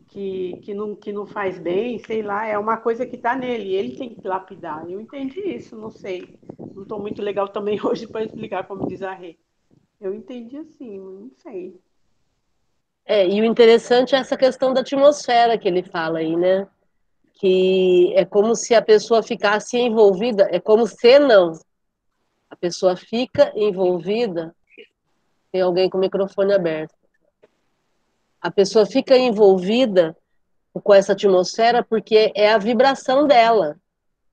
que, que, não, que não faz bem, sei lá, é uma coisa que está nele, ele tem que lapidar. Eu entendi isso, não sei. Não estou muito legal também <laughs> hoje para explicar como diz a Rê. Eu entendi assim, não sei. É, e o interessante é essa questão da atmosfera que ele fala aí, né? Que é como se a pessoa ficasse envolvida, é como se não. A pessoa fica envolvida. Tem alguém com o microfone aberto a pessoa fica envolvida com essa atmosfera porque é a vibração dela.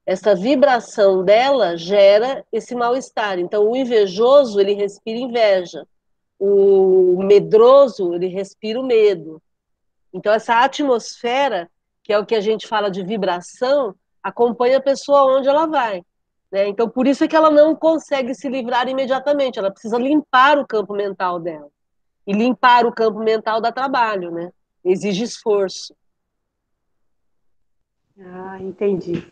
Essa vibração dela gera esse mal-estar. Então, o invejoso, ele respira inveja. O medroso, ele respira o medo. Então, essa atmosfera, que é o que a gente fala de vibração, acompanha a pessoa onde ela vai. Né? Então, por isso é que ela não consegue se livrar imediatamente. Ela precisa limpar o campo mental dela. E limpar o campo mental dá trabalho, né? Exige esforço. Ah, entendi.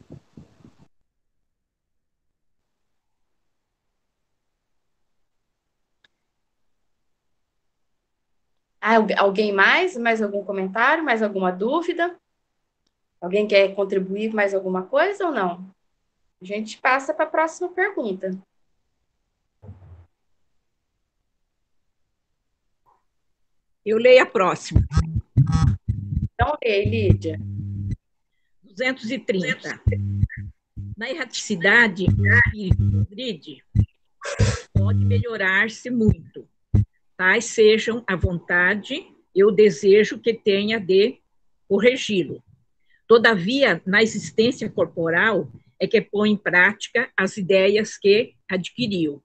Ah, alguém mais? Mais algum comentário? Mais alguma dúvida? Alguém quer contribuir mais alguma coisa ou não? A gente passa para a próxima pergunta. Eu leio a próxima. Então, lê, Lídia. 230. Na erraticidade, o espírito progride, pode melhorar-se muito. Tais sejam a vontade e o desejo que tenha de corrigi-lo. Todavia, na existência corporal, é que põe em prática as ideias que adquiriu. O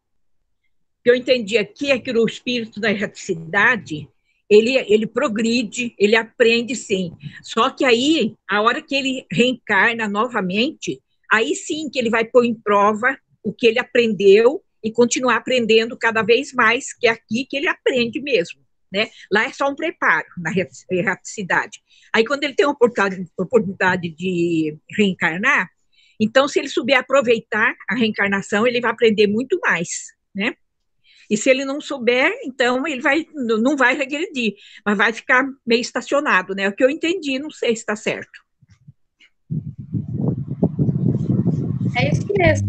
que eu entendi aqui é que o espírito da erraticidade ele, ele progride, ele aprende sim. Só que aí, a hora que ele reencarna novamente, aí sim que ele vai pôr em prova o que ele aprendeu e continuar aprendendo cada vez mais, que é aqui que ele aprende mesmo. Né? Lá é só um preparo na erraticidade. Aí, quando ele tem a oportunidade, de reencarnar, então, se ele souber aproveitar a reencarnação, ele vai aprender muito mais, né? E se ele não souber, então ele vai, não vai regredir, mas vai ficar meio estacionado, né? O que eu entendi, não sei se está certo. É isso mesmo.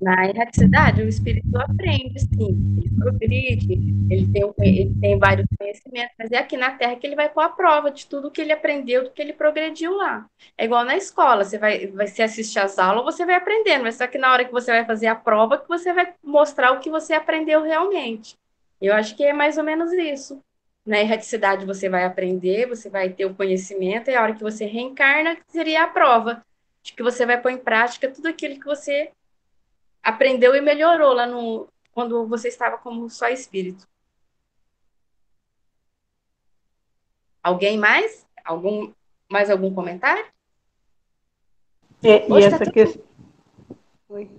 Na erraticidade, o espírito aprende, sim, ele progride, ele tem, ele tem vários conhecimentos, mas é aqui na Terra que ele vai pôr a prova de tudo que ele aprendeu, do que ele progrediu lá. É igual na escola, você vai, vai se assistir às aulas, você vai aprendendo, mas só que na hora que você vai fazer a prova, que você vai mostrar o que você aprendeu realmente. Eu acho que é mais ou menos isso. Na erraticidade você vai aprender, você vai ter o conhecimento, e a hora que você reencarna, seria a prova de que você vai pôr em prática tudo aquilo que você aprendeu e melhorou lá no quando você estava como só espírito. Alguém mais? Algum mais algum comentário? É, e, essa tá questão Oi.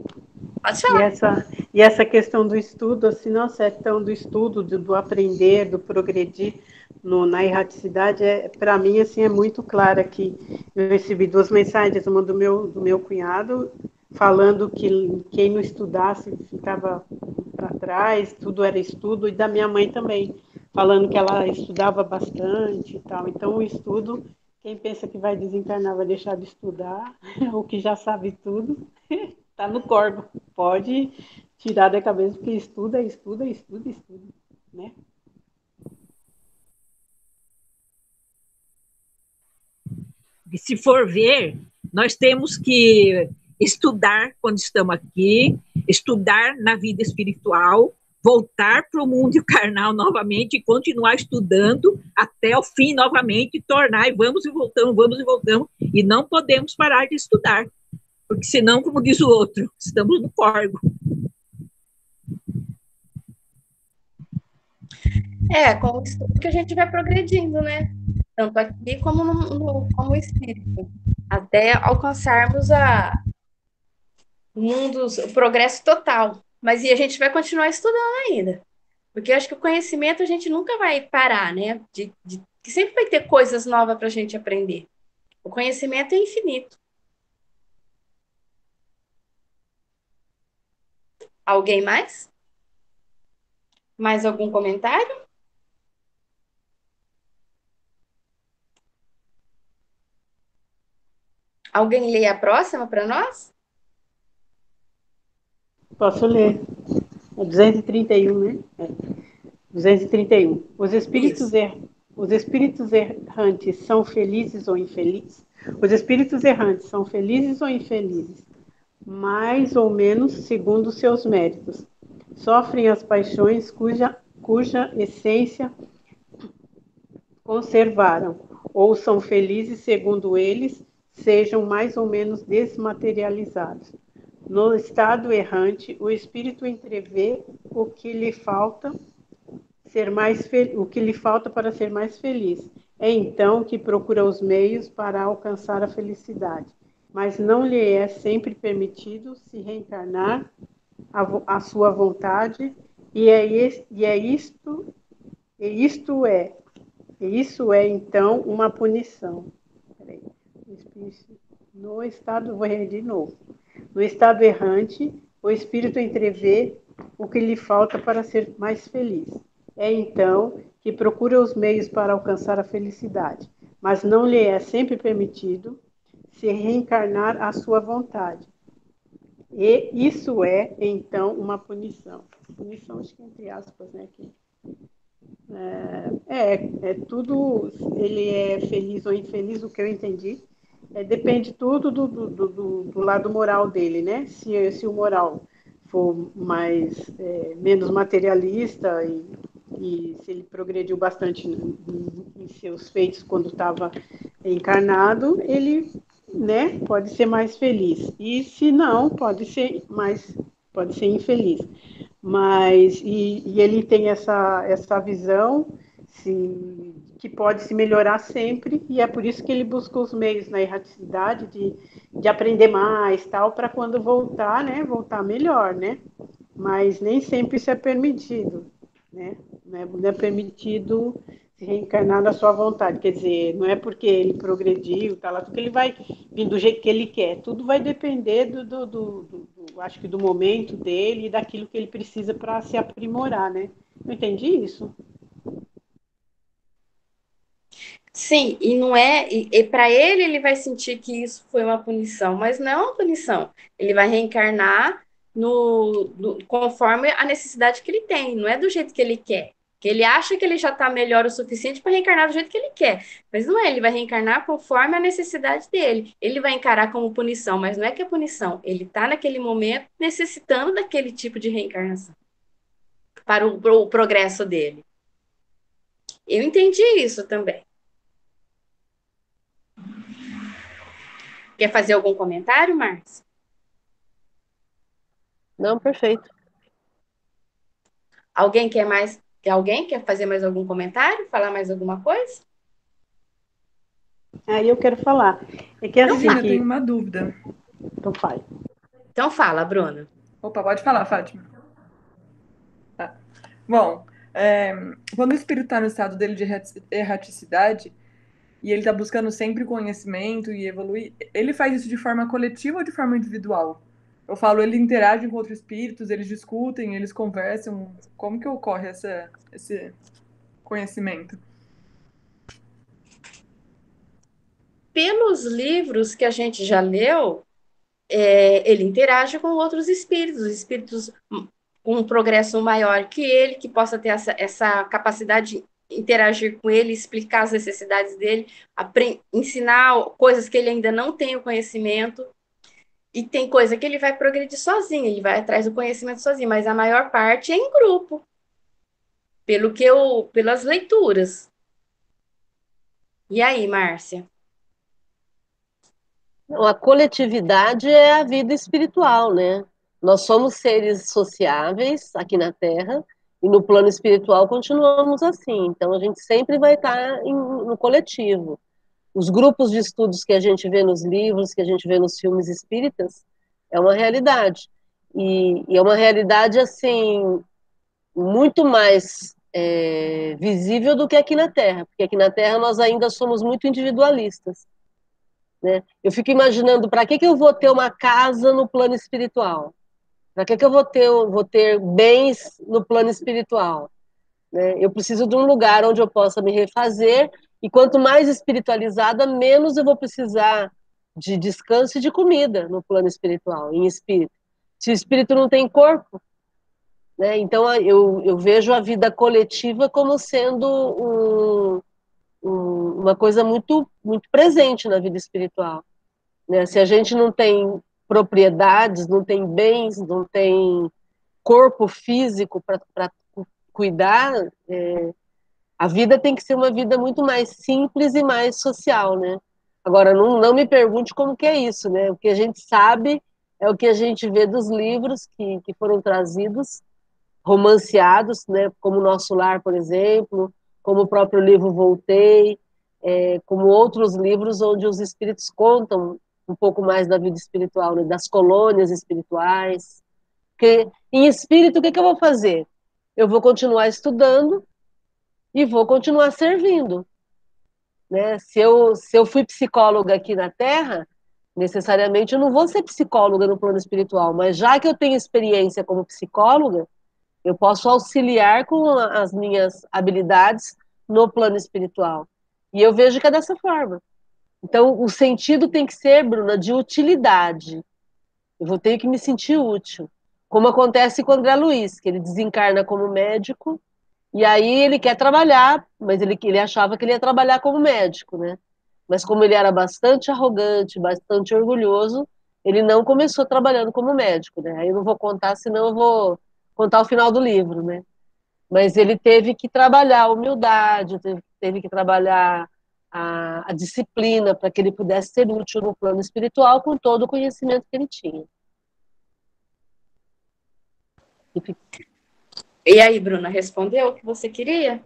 E essa, e essa questão do estudo, assim, nossa, é tão do estudo, do, do aprender, do progredir no, na erraticidade, é, para mim, assim, é muito clara que eu recebi duas mensagens, uma do meu, do meu cunhado falando que quem não estudasse ficava para trás, tudo era estudo, e da minha mãe também, falando que ela estudava bastante e tal. Então, o estudo, quem pensa que vai desencarnar vai deixar de estudar, <laughs> ou que já sabe tudo, está <laughs> no corpo. Pode tirar da cabeça, porque estuda, estuda, estuda, estuda, né? E se for ver, nós temos que estudar quando estamos aqui, estudar na vida espiritual, voltar para o mundo <laughs> carnal novamente e continuar estudando até o fim novamente, tornar e vamos e voltamos, vamos e voltamos, e não podemos parar de estudar, porque senão, como diz o outro, estamos no corgo. É, com o estudo que a gente vai progredindo, né? Tanto aqui como no, no como espírito. Até alcançarmos a o mundo, o progresso total. Mas e a gente vai continuar estudando ainda. Porque eu acho que o conhecimento a gente nunca vai parar, né? De, de que sempre vai ter coisas novas para a gente aprender. O conhecimento é infinito. Alguém mais? Mais algum comentário? Alguém lê a próxima para nós? Posso ler. É 231, né? É. 231. Os espíritos, er... Os espíritos errantes são felizes ou infelizes? Os espíritos errantes são felizes ou infelizes? Mais ou menos segundo seus méritos. Sofrem as paixões cuja, cuja essência conservaram, ou são felizes segundo eles sejam mais ou menos desmaterializados. No estado errante, o espírito entrevê o que lhe falta ser mais o que lhe falta para ser mais feliz. É então que procura os meios para alcançar a felicidade, mas não lhe é sempre permitido se reencarnar a sua vontade, e é, e é isto, e isto é, e isso é então uma punição. No estado, vou ler de novo. No estado errante, o espírito entrevê o que lhe falta para ser mais feliz. É então que procura os meios para alcançar a felicidade, mas não lhe é sempre permitido se reencarnar à sua vontade. E isso é, então, uma punição. Punição, acho que entre aspas, né? Que, é, é, é tudo, ele é feliz ou infeliz, o que eu entendi, é, depende tudo do, do, do, do, lado moral dele, né? Se, se o moral for mais é, menos materialista e, e, se ele progrediu bastante em, em seus feitos quando estava encarnado, ele né, pode ser mais feliz. E se não, pode ser mais pode ser infeliz. Mas e, e ele tem essa essa visão se que pode se melhorar sempre, e é por isso que ele busca os meios na erraticidade de, de aprender mais, tal, para quando voltar, né, voltar melhor, né? Mas nem sempre isso é permitido, né? Não é, não é permitido se reencarnar na sua vontade, quer dizer, não é porque ele progrediu, tá lá, porque ele vai vir do jeito que ele quer, tudo vai depender do, do, do, do, do acho que do momento dele e daquilo que ele precisa para se aprimorar, né? Eu entendi isso? Sim, e não é. E, e para ele, ele vai sentir que isso foi uma punição, mas não é uma punição. Ele vai reencarnar no, no conforme a necessidade que ele tem, não é do jeito que ele quer. Que ele acha que ele já está melhor o suficiente para reencarnar do jeito que ele quer. Mas não é, ele vai reencarnar conforme a necessidade dele. Ele vai encarar como punição, mas não é que é punição. Ele está naquele momento necessitando daquele tipo de reencarnação para o, o progresso dele. Eu entendi isso também. Quer fazer algum comentário, Marcos? Não, perfeito. Alguém quer mais? Alguém quer fazer mais algum comentário? Falar mais alguma coisa? Aí eu quero falar. É que assim, eu tenho uma dúvida. Então fale. Então fala, Bruna. Opa, pode falar, Fátima. Tá. Bom, é, quando o espírito está no estado dele de erraticidade, e ele está buscando sempre conhecimento e evoluir, ele faz isso de forma coletiva ou de forma individual? Eu falo, ele interage com outros espíritos, eles discutem, eles conversam. Como que ocorre essa, esse conhecimento? Pelos livros que a gente já leu, é, ele interage com outros espíritos, espíritos com um progresso maior que ele, que possa ter essa, essa capacidade interagir com ele, explicar as necessidades dele, ensinar coisas que ele ainda não tem o conhecimento. E tem coisa que ele vai progredir sozinho, ele vai atrás do conhecimento sozinho, mas a maior parte é em grupo. Pelo que eu, pelas leituras. E aí, Márcia? A coletividade é a vida espiritual, né? Nós somos seres sociáveis aqui na Terra E no plano espiritual continuamos assim. Então a gente sempre vai estar em, no coletivo. Os grupos de estudos que a gente vê nos livros, que a gente vê nos filmes espíritas, é uma realidade. E, e é uma realidade assim muito mais é, visível do que aqui na Terra, porque aqui na Terra nós ainda somos muito individualistas. Né? Eu fico imaginando para que, que eu vou ter uma casa no plano espiritual? Para que, que eu vou ter, vou ter bens no plano espiritual? Né? Eu preciso de um lugar onde eu possa me refazer, e quanto mais espiritualizada, menos eu vou precisar de descanso e de comida no plano espiritual, em espírito. Se o espírito não tem corpo, né? então eu, eu vejo a vida coletiva como sendo um, um, uma coisa muito, muito presente na vida espiritual. Né? Se a gente não tem propriedades, não tem bens, não tem corpo físico para cuidar, é, a vida tem que ser uma vida muito mais simples e mais social, né? Agora, não, não me pergunte como que é isso, né? O que a gente sabe é o que a gente vê dos livros que, que foram trazidos, romanceados, né? Como Nosso Lar, por exemplo, como o próprio livro Voltei, é, como outros livros onde os espíritos contam um pouco mais da vida espiritual, né, das colônias espirituais. Porque em espírito, o que, que eu vou fazer? Eu vou continuar estudando e vou continuar servindo. Né? Se, eu, se eu fui psicóloga aqui na Terra, necessariamente eu não vou ser psicóloga no plano espiritual, mas já que eu tenho experiência como psicóloga, eu posso auxiliar com as minhas habilidades no plano espiritual. E eu vejo que é dessa forma. Então, o sentido tem que ser, Bruna, de utilidade. Eu vou ter que me sentir útil. Como acontece com o André Luiz, que ele desencarna como médico, e aí ele quer trabalhar, mas ele, ele achava que ele ia trabalhar como médico, né? Mas como ele era bastante arrogante, bastante orgulhoso, ele não começou trabalhando como médico, né? Aí eu não vou contar, senão eu vou contar o final do livro, né? Mas ele teve que trabalhar humildade, teve, teve que trabalhar a, a disciplina para que ele pudesse ser útil no plano espiritual com todo o conhecimento que ele tinha. E aí, Bruna, respondeu o que você queria?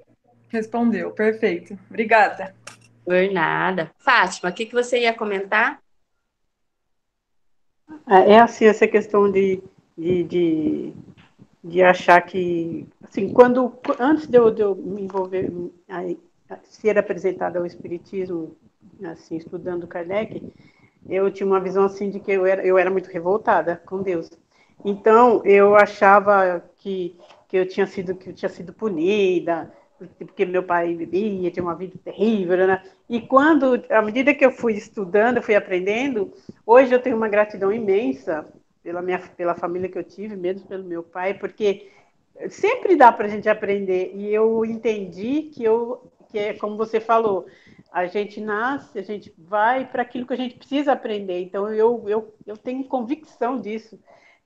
Respondeu, perfeito. Obrigada. Por nada. Fátima, o que, que você ia comentar? É, é assim, essa questão de, de, de de achar que, assim, quando, antes de eu, de eu me envolver, ser apresentada ao Espiritismo, assim, estudando Kardec, eu tinha uma visão, assim, de que eu era, eu era muito revoltada com Deus. Então, eu achava que, que eu tinha sido, que eu tinha sido punida, porque meu pai bebia, tinha uma vida terrível, né? E quando, à medida que eu fui estudando, fui aprendendo, hoje eu tenho uma gratidão imensa pela minha pela família que eu tive, mesmo pelo meu pai, porque sempre dá para a gente aprender. E eu entendi que eu que é como você falou, a gente nasce, a gente vai para aquilo que a gente precisa aprender. Então eu eu, eu tenho convicção disso,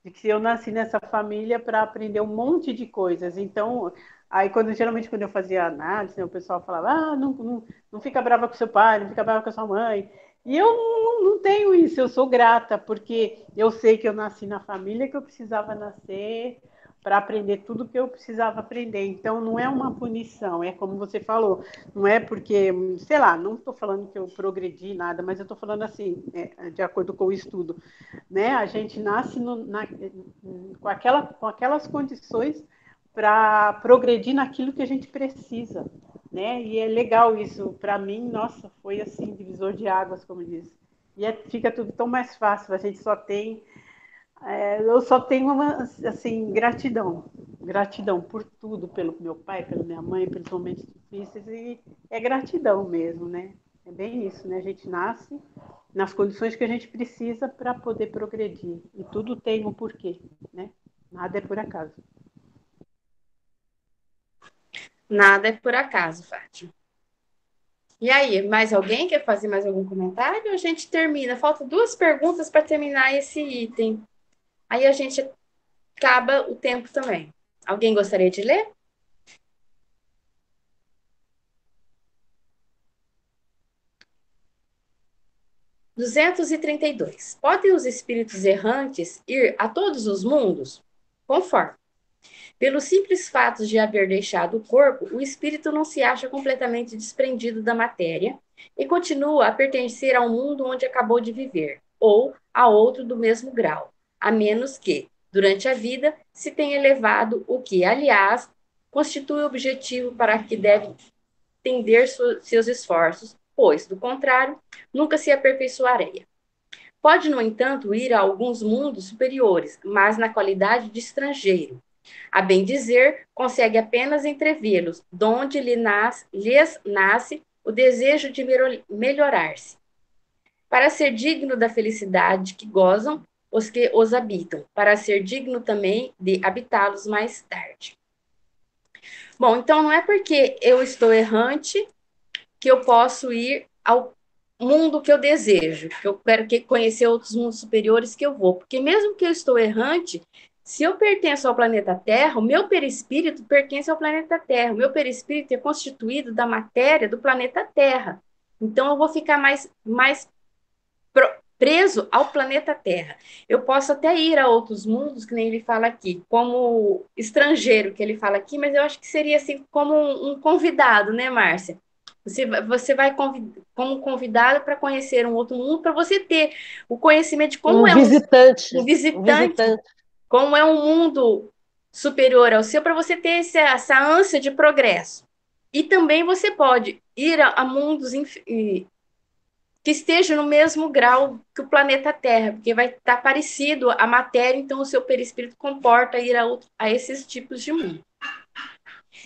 de que eu nasci nessa família para aprender um monte de coisas. Então Aí, quando, geralmente, quando eu fazia análise, né, o pessoal falava, ah, não, não, não fica brava com seu pai, não fica brava com a sua mãe. E eu não, não, tenho isso, eu sou grata, porque eu sei que eu nasci na família que eu precisava nascer para aprender tudo que eu precisava aprender. Então, não é uma punição, é como você falou, não é porque, sei lá, não estou falando que eu progredi nada, mas eu estou falando assim, é, de acordo com o estudo, né? A gente nasce no, na, com, aquela, com aquelas condições para progredir naquilo que a gente precisa né? E é legal isso. Para mim, nossa, foi assim, divisor de águas, como diz. E é, fica tudo tão mais fácil. A gente só tem. É, eu só tenho uma, assim, gratidão. Gratidão por tudo, pelo meu pai, pela minha mãe, pelos momentos difíceis. E é gratidão mesmo, né? É bem isso, né? A gente nasce nas condições que a gente precisa para poder progredir. E tudo tem um porquê, né? Nada é por acaso. Nada é por acaso, Fátima. E aí, mais alguém quer fazer mais algum comentário? A gente termina. Falta duas perguntas para terminar esse item. Aí a gente acaba o tempo também. Alguém gostaria de ler? Duzentos e trinta e dois. Podem os espíritos errantes ir a todos os mundos? Conforme. Pelo simples fato de haver deixado o corpo, o espírito não se acha completamente desprendido da matéria e continua a pertencer ao mundo onde acabou de viver, ou a outro do mesmo grau, a menos que, durante a vida, se tenha elevado o que, aliás, constitui o objetivo para que deve tender seus esforços, pois, do contrário, nunca se aperfeiçoaria. Pode, no entanto, ir a alguns mundos superiores, mas na qualidade de estrangeiro. A bem dizer, consegue apenas entrevê-los, donde lhe nas, lhes nasce o desejo de melhorar-se. Para ser digno da felicidade que gozam os que os habitam, para ser digno também de habitá-los mais tarde. Bom, então não é porque eu estou errante que eu posso ir ao mundo que eu desejo, que eu quero conhecer outros mundos superiores que eu vou, porque mesmo que eu estou errante, se eu pertenço ao planeta Terra, o meu perispírito pertence ao planeta Terra. O meu perispírito é constituído da matéria do planeta Terra. Então eu vou ficar mais mais preso ao planeta Terra. Eu posso até ir a outros mundos, que nem ele fala aqui, como estrangeiro, que ele fala aqui, mas eu acho que seria assim como um, convidado, né, Márcia? Você, você vai convid, como convidado para conhecer um outro mundo, para você ter o conhecimento de como um é visitante, um, um visitante, visitante, como é um mundo superior ao seu, para você ter essa, essa ânsia de progresso. E também você pode ir a, a mundos que esteja no mesmo grau que o planeta Terra, porque vai estar parecido a matéria, então o seu perispírito comporta ir a, outro, a esses tipos de mundo.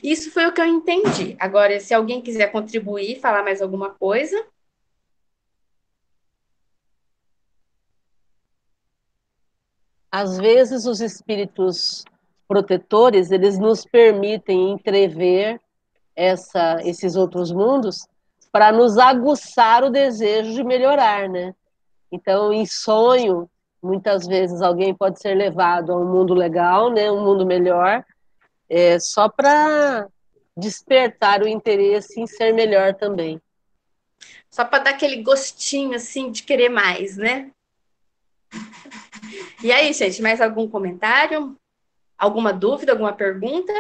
Isso foi o que eu entendi. Agora, se alguém quiser contribuir, falar mais alguma coisa. Às vezes os espíritos protetores, eles nos permitem entrever essa, esses outros mundos para nos aguçar o desejo de melhorar, né? Então, em sonho, muitas vezes alguém pode ser levado a um mundo legal, né, um mundo melhor, é, só para despertar o interesse em ser melhor também. Só para dar aquele gostinho assim de querer mais, né? E aí, gente, mais algum comentário? Alguma dúvida, alguma pergunta?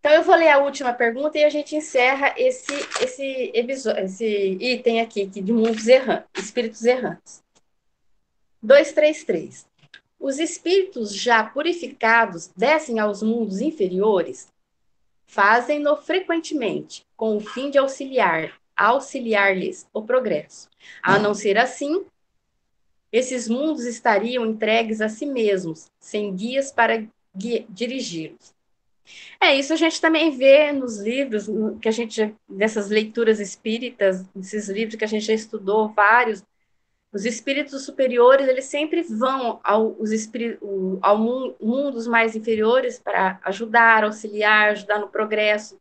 Então, eu vou ler a última pergunta e a gente encerra esse, esse, esse item aqui, aqui de mundos errantes, espíritos errantes. 233. Os espíritos já purificados descem aos mundos inferiores? Fazem-no frequentemente, com o fim de auxiliar, auxiliar-lhes o progresso. A não ser assim, esses mundos estariam entregues a si mesmos, sem guias para dirigi-los. É, isso a gente também vê nos livros que a gente, dessas leituras espíritas, esses livros que a gente já estudou, vários, os espíritos superiores, eles sempre vão ao, os ao mundos mais inferiores para ajudar, auxiliar, ajudar no progresso,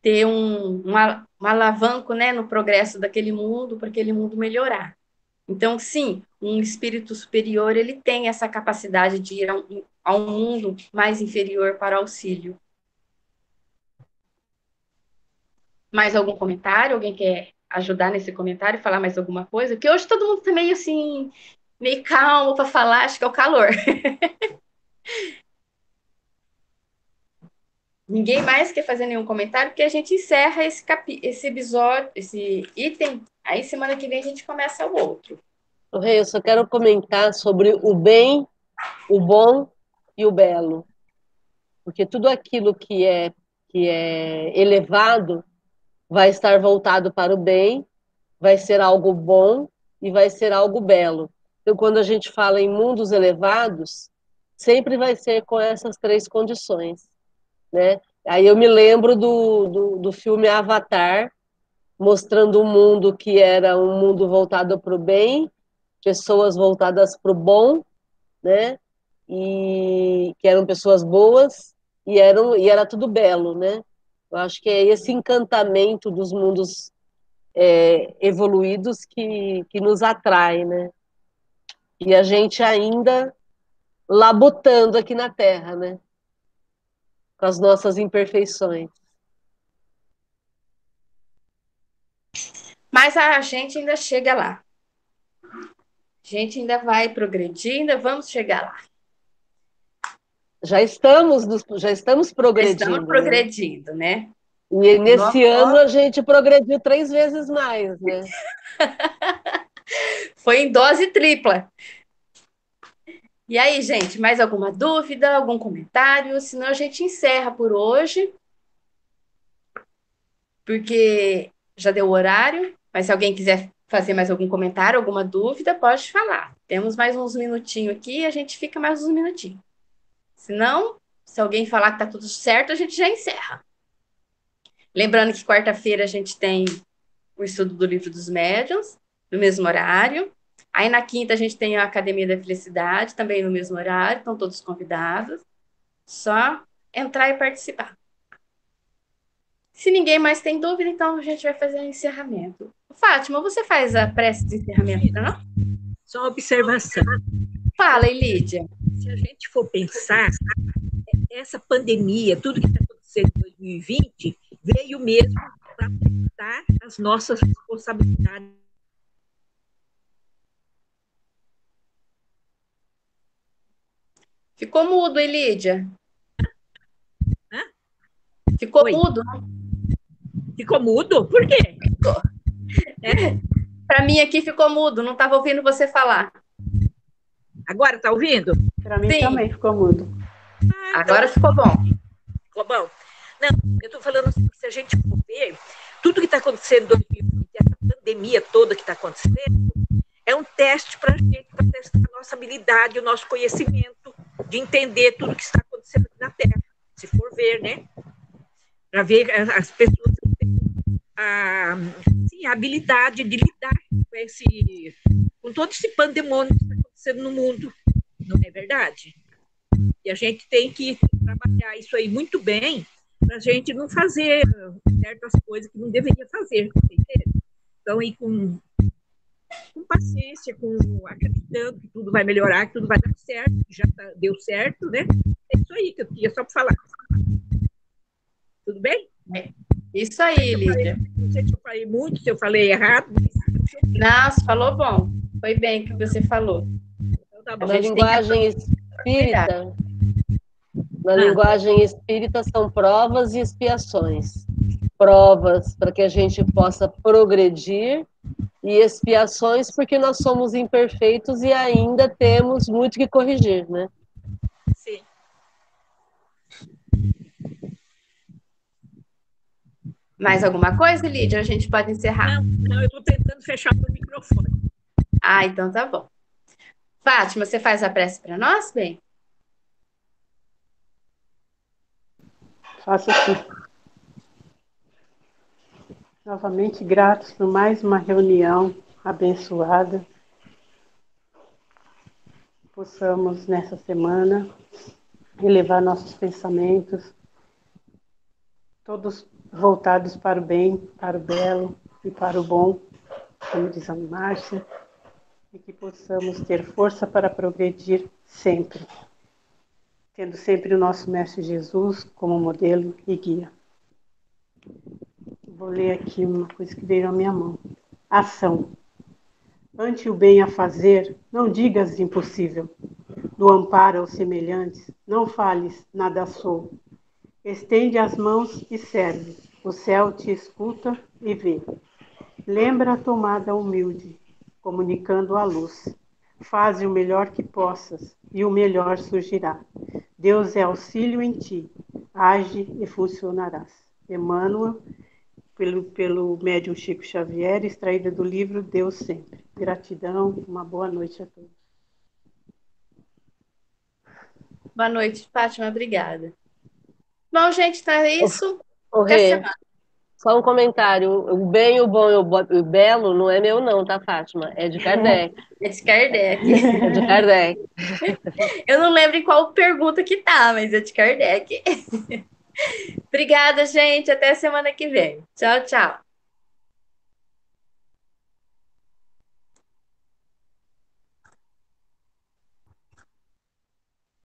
ter um, uma, um alavanco né, no progresso daquele mundo, para aquele mundo melhorar. Então, sim, um espírito superior, ele tem essa capacidade de ir a um, a um mundo mais inferior para auxílio. Mais algum comentário? Alguém quer ajudar nesse comentário, falar mais alguma coisa? Porque hoje todo mundo está meio assim, meio calmo para falar, acho que é o calor. <laughs> Ninguém mais quer fazer nenhum comentário, porque a gente encerra esse, capi esse episódio, esse item. Aí semana que vem a gente começa o outro. Rei, eu só quero comentar sobre o bem, o bom e o belo. Porque tudo aquilo que é, que é elevado vai estar voltado para o bem, vai ser algo bom e vai ser algo belo. Então, quando a gente fala em mundos elevados, sempre vai ser com essas três condições, né? Aí eu me lembro do, do, do filme Avatar, mostrando um mundo que era um mundo voltado para o bem, pessoas voltadas para o bom, né? E que eram pessoas boas e eram e era tudo belo, né? Eu acho que é esse encantamento dos mundos é, evoluídos que, que nos atrai, né? E a gente ainda labutando aqui na Terra, né? Com as nossas imperfeições. Mas a gente ainda chega lá. A gente ainda vai progredindo, vamos chegar lá. Já estamos, já estamos progredindo. Estamos né? progredindo, né? né? E nesse Nossa. ano a gente progrediu três vezes mais, né? <laughs> Foi em dose tripla. E aí, gente, mais alguma dúvida, algum comentário? Senão a gente encerra por hoje. Porque já deu o horário, mas se alguém quiser fazer mais algum comentário, alguma dúvida, pode falar. Temos mais uns minutinhos aqui e a gente fica mais uns minutinhos. Se não, se alguém falar que tá tudo certo, a gente já encerra. Lembrando que quarta-feira a gente tem o estudo do livro dos médiuns, no mesmo horário. Aí na quinta a gente tem a Academia da Felicidade, também no mesmo horário, estão todos convidados. Só entrar e participar. Se ninguém mais tem dúvida, então a gente vai fazer o encerramento. Fátima, você faz a prece de encerramento, não? Só observação. Fala, Lídia. Se a gente for pensar, essa pandemia, tudo que está acontecendo em 2020, veio mesmo para apontar as nossas responsabilidades. Ficou mudo, Elídia. Ficou Oi. mudo. Ficou mudo? Por quê? É. Para mim aqui ficou mudo, não estava ouvindo você falar. Agora está ouvindo? Para mim Sim. também ficou mudo. Ah, Agora ficou bom. Ficou bom. Não, eu estou falando assim, se a gente for ver, tudo que está acontecendo em 2020, essa pandemia toda que está acontecendo, é um teste para a gente, para testar a nossa habilidade, o nosso conhecimento de entender tudo que está acontecendo aqui na Terra, se for ver, né? Para ver as pessoas que têm a, assim, a habilidade de lidar com, esse, com todo esse pandemônio que está acontecendo no mundo, não é verdade? E a gente tem que trabalhar isso aí muito bem para a gente não fazer certas coisas que não deveria fazer, entende? Então, ir com, com paciência, com acreditando que tudo vai melhorar, que tudo vai dar certo, que já tá, deu certo, né? É isso aí que eu queria só para falar. Tudo bem? É. Isso aí, Lídia. Não sei se eu falei muito, se eu falei errado. Não, você falou bom. Foi bem que você falou. Tá bom. Na linguagem espírita, na ah. linguagem espírita são provas e expiações. Provas para que a gente possa progredir e expiações porque nós somos imperfeitos e ainda temos muito que corrigir, né? Sim. Mais alguma coisa, Lídia? A gente pode encerrar? Não, não eu estou tentando fechar o microfone. Ah, então tá bom. Fátima, você faz a prece para nós, bem? Faço aqui. Novamente gratos por mais uma reunião abençoada. Possamos nessa semana elevar nossos pensamentos, todos voltados para o bem, para o belo e para o bom, como diz a Márcia, e que possamos ter força para progredir sempre tendo sempre o nosso Mestre Jesus como modelo e guia. Vou ler aqui uma coisa que veio à minha mão. Ação. Ante o bem a fazer, não digas impossível. No amparo aos semelhantes, não fales, nada sou. Estende as mãos e serve. O céu te escuta e vê. Lembra a tomada humilde, comunicando a luz. Faze o melhor que possas, e o melhor surgirá. Deus é auxílio em ti, age e funcionarás. Emmanuel, pelo, pelo médium Chico Xavier, extraída do livro Deus Sempre. Gratidão, uma boa noite a todos. Boa noite, Fátima, obrigada. Bom, gente, tá isso. O, o Rê, só um comentário. O bem, o bom e o, belo não é meu, não, tá, Fátima? É de Kardec. <laughs> É de Kardec. <laughs> É de Kardec. <laughs> Eu não lembro em qual pergunta que tá, mas é de Kardec. Obrigada, gente. Até semana que vem. Tchau, tchau.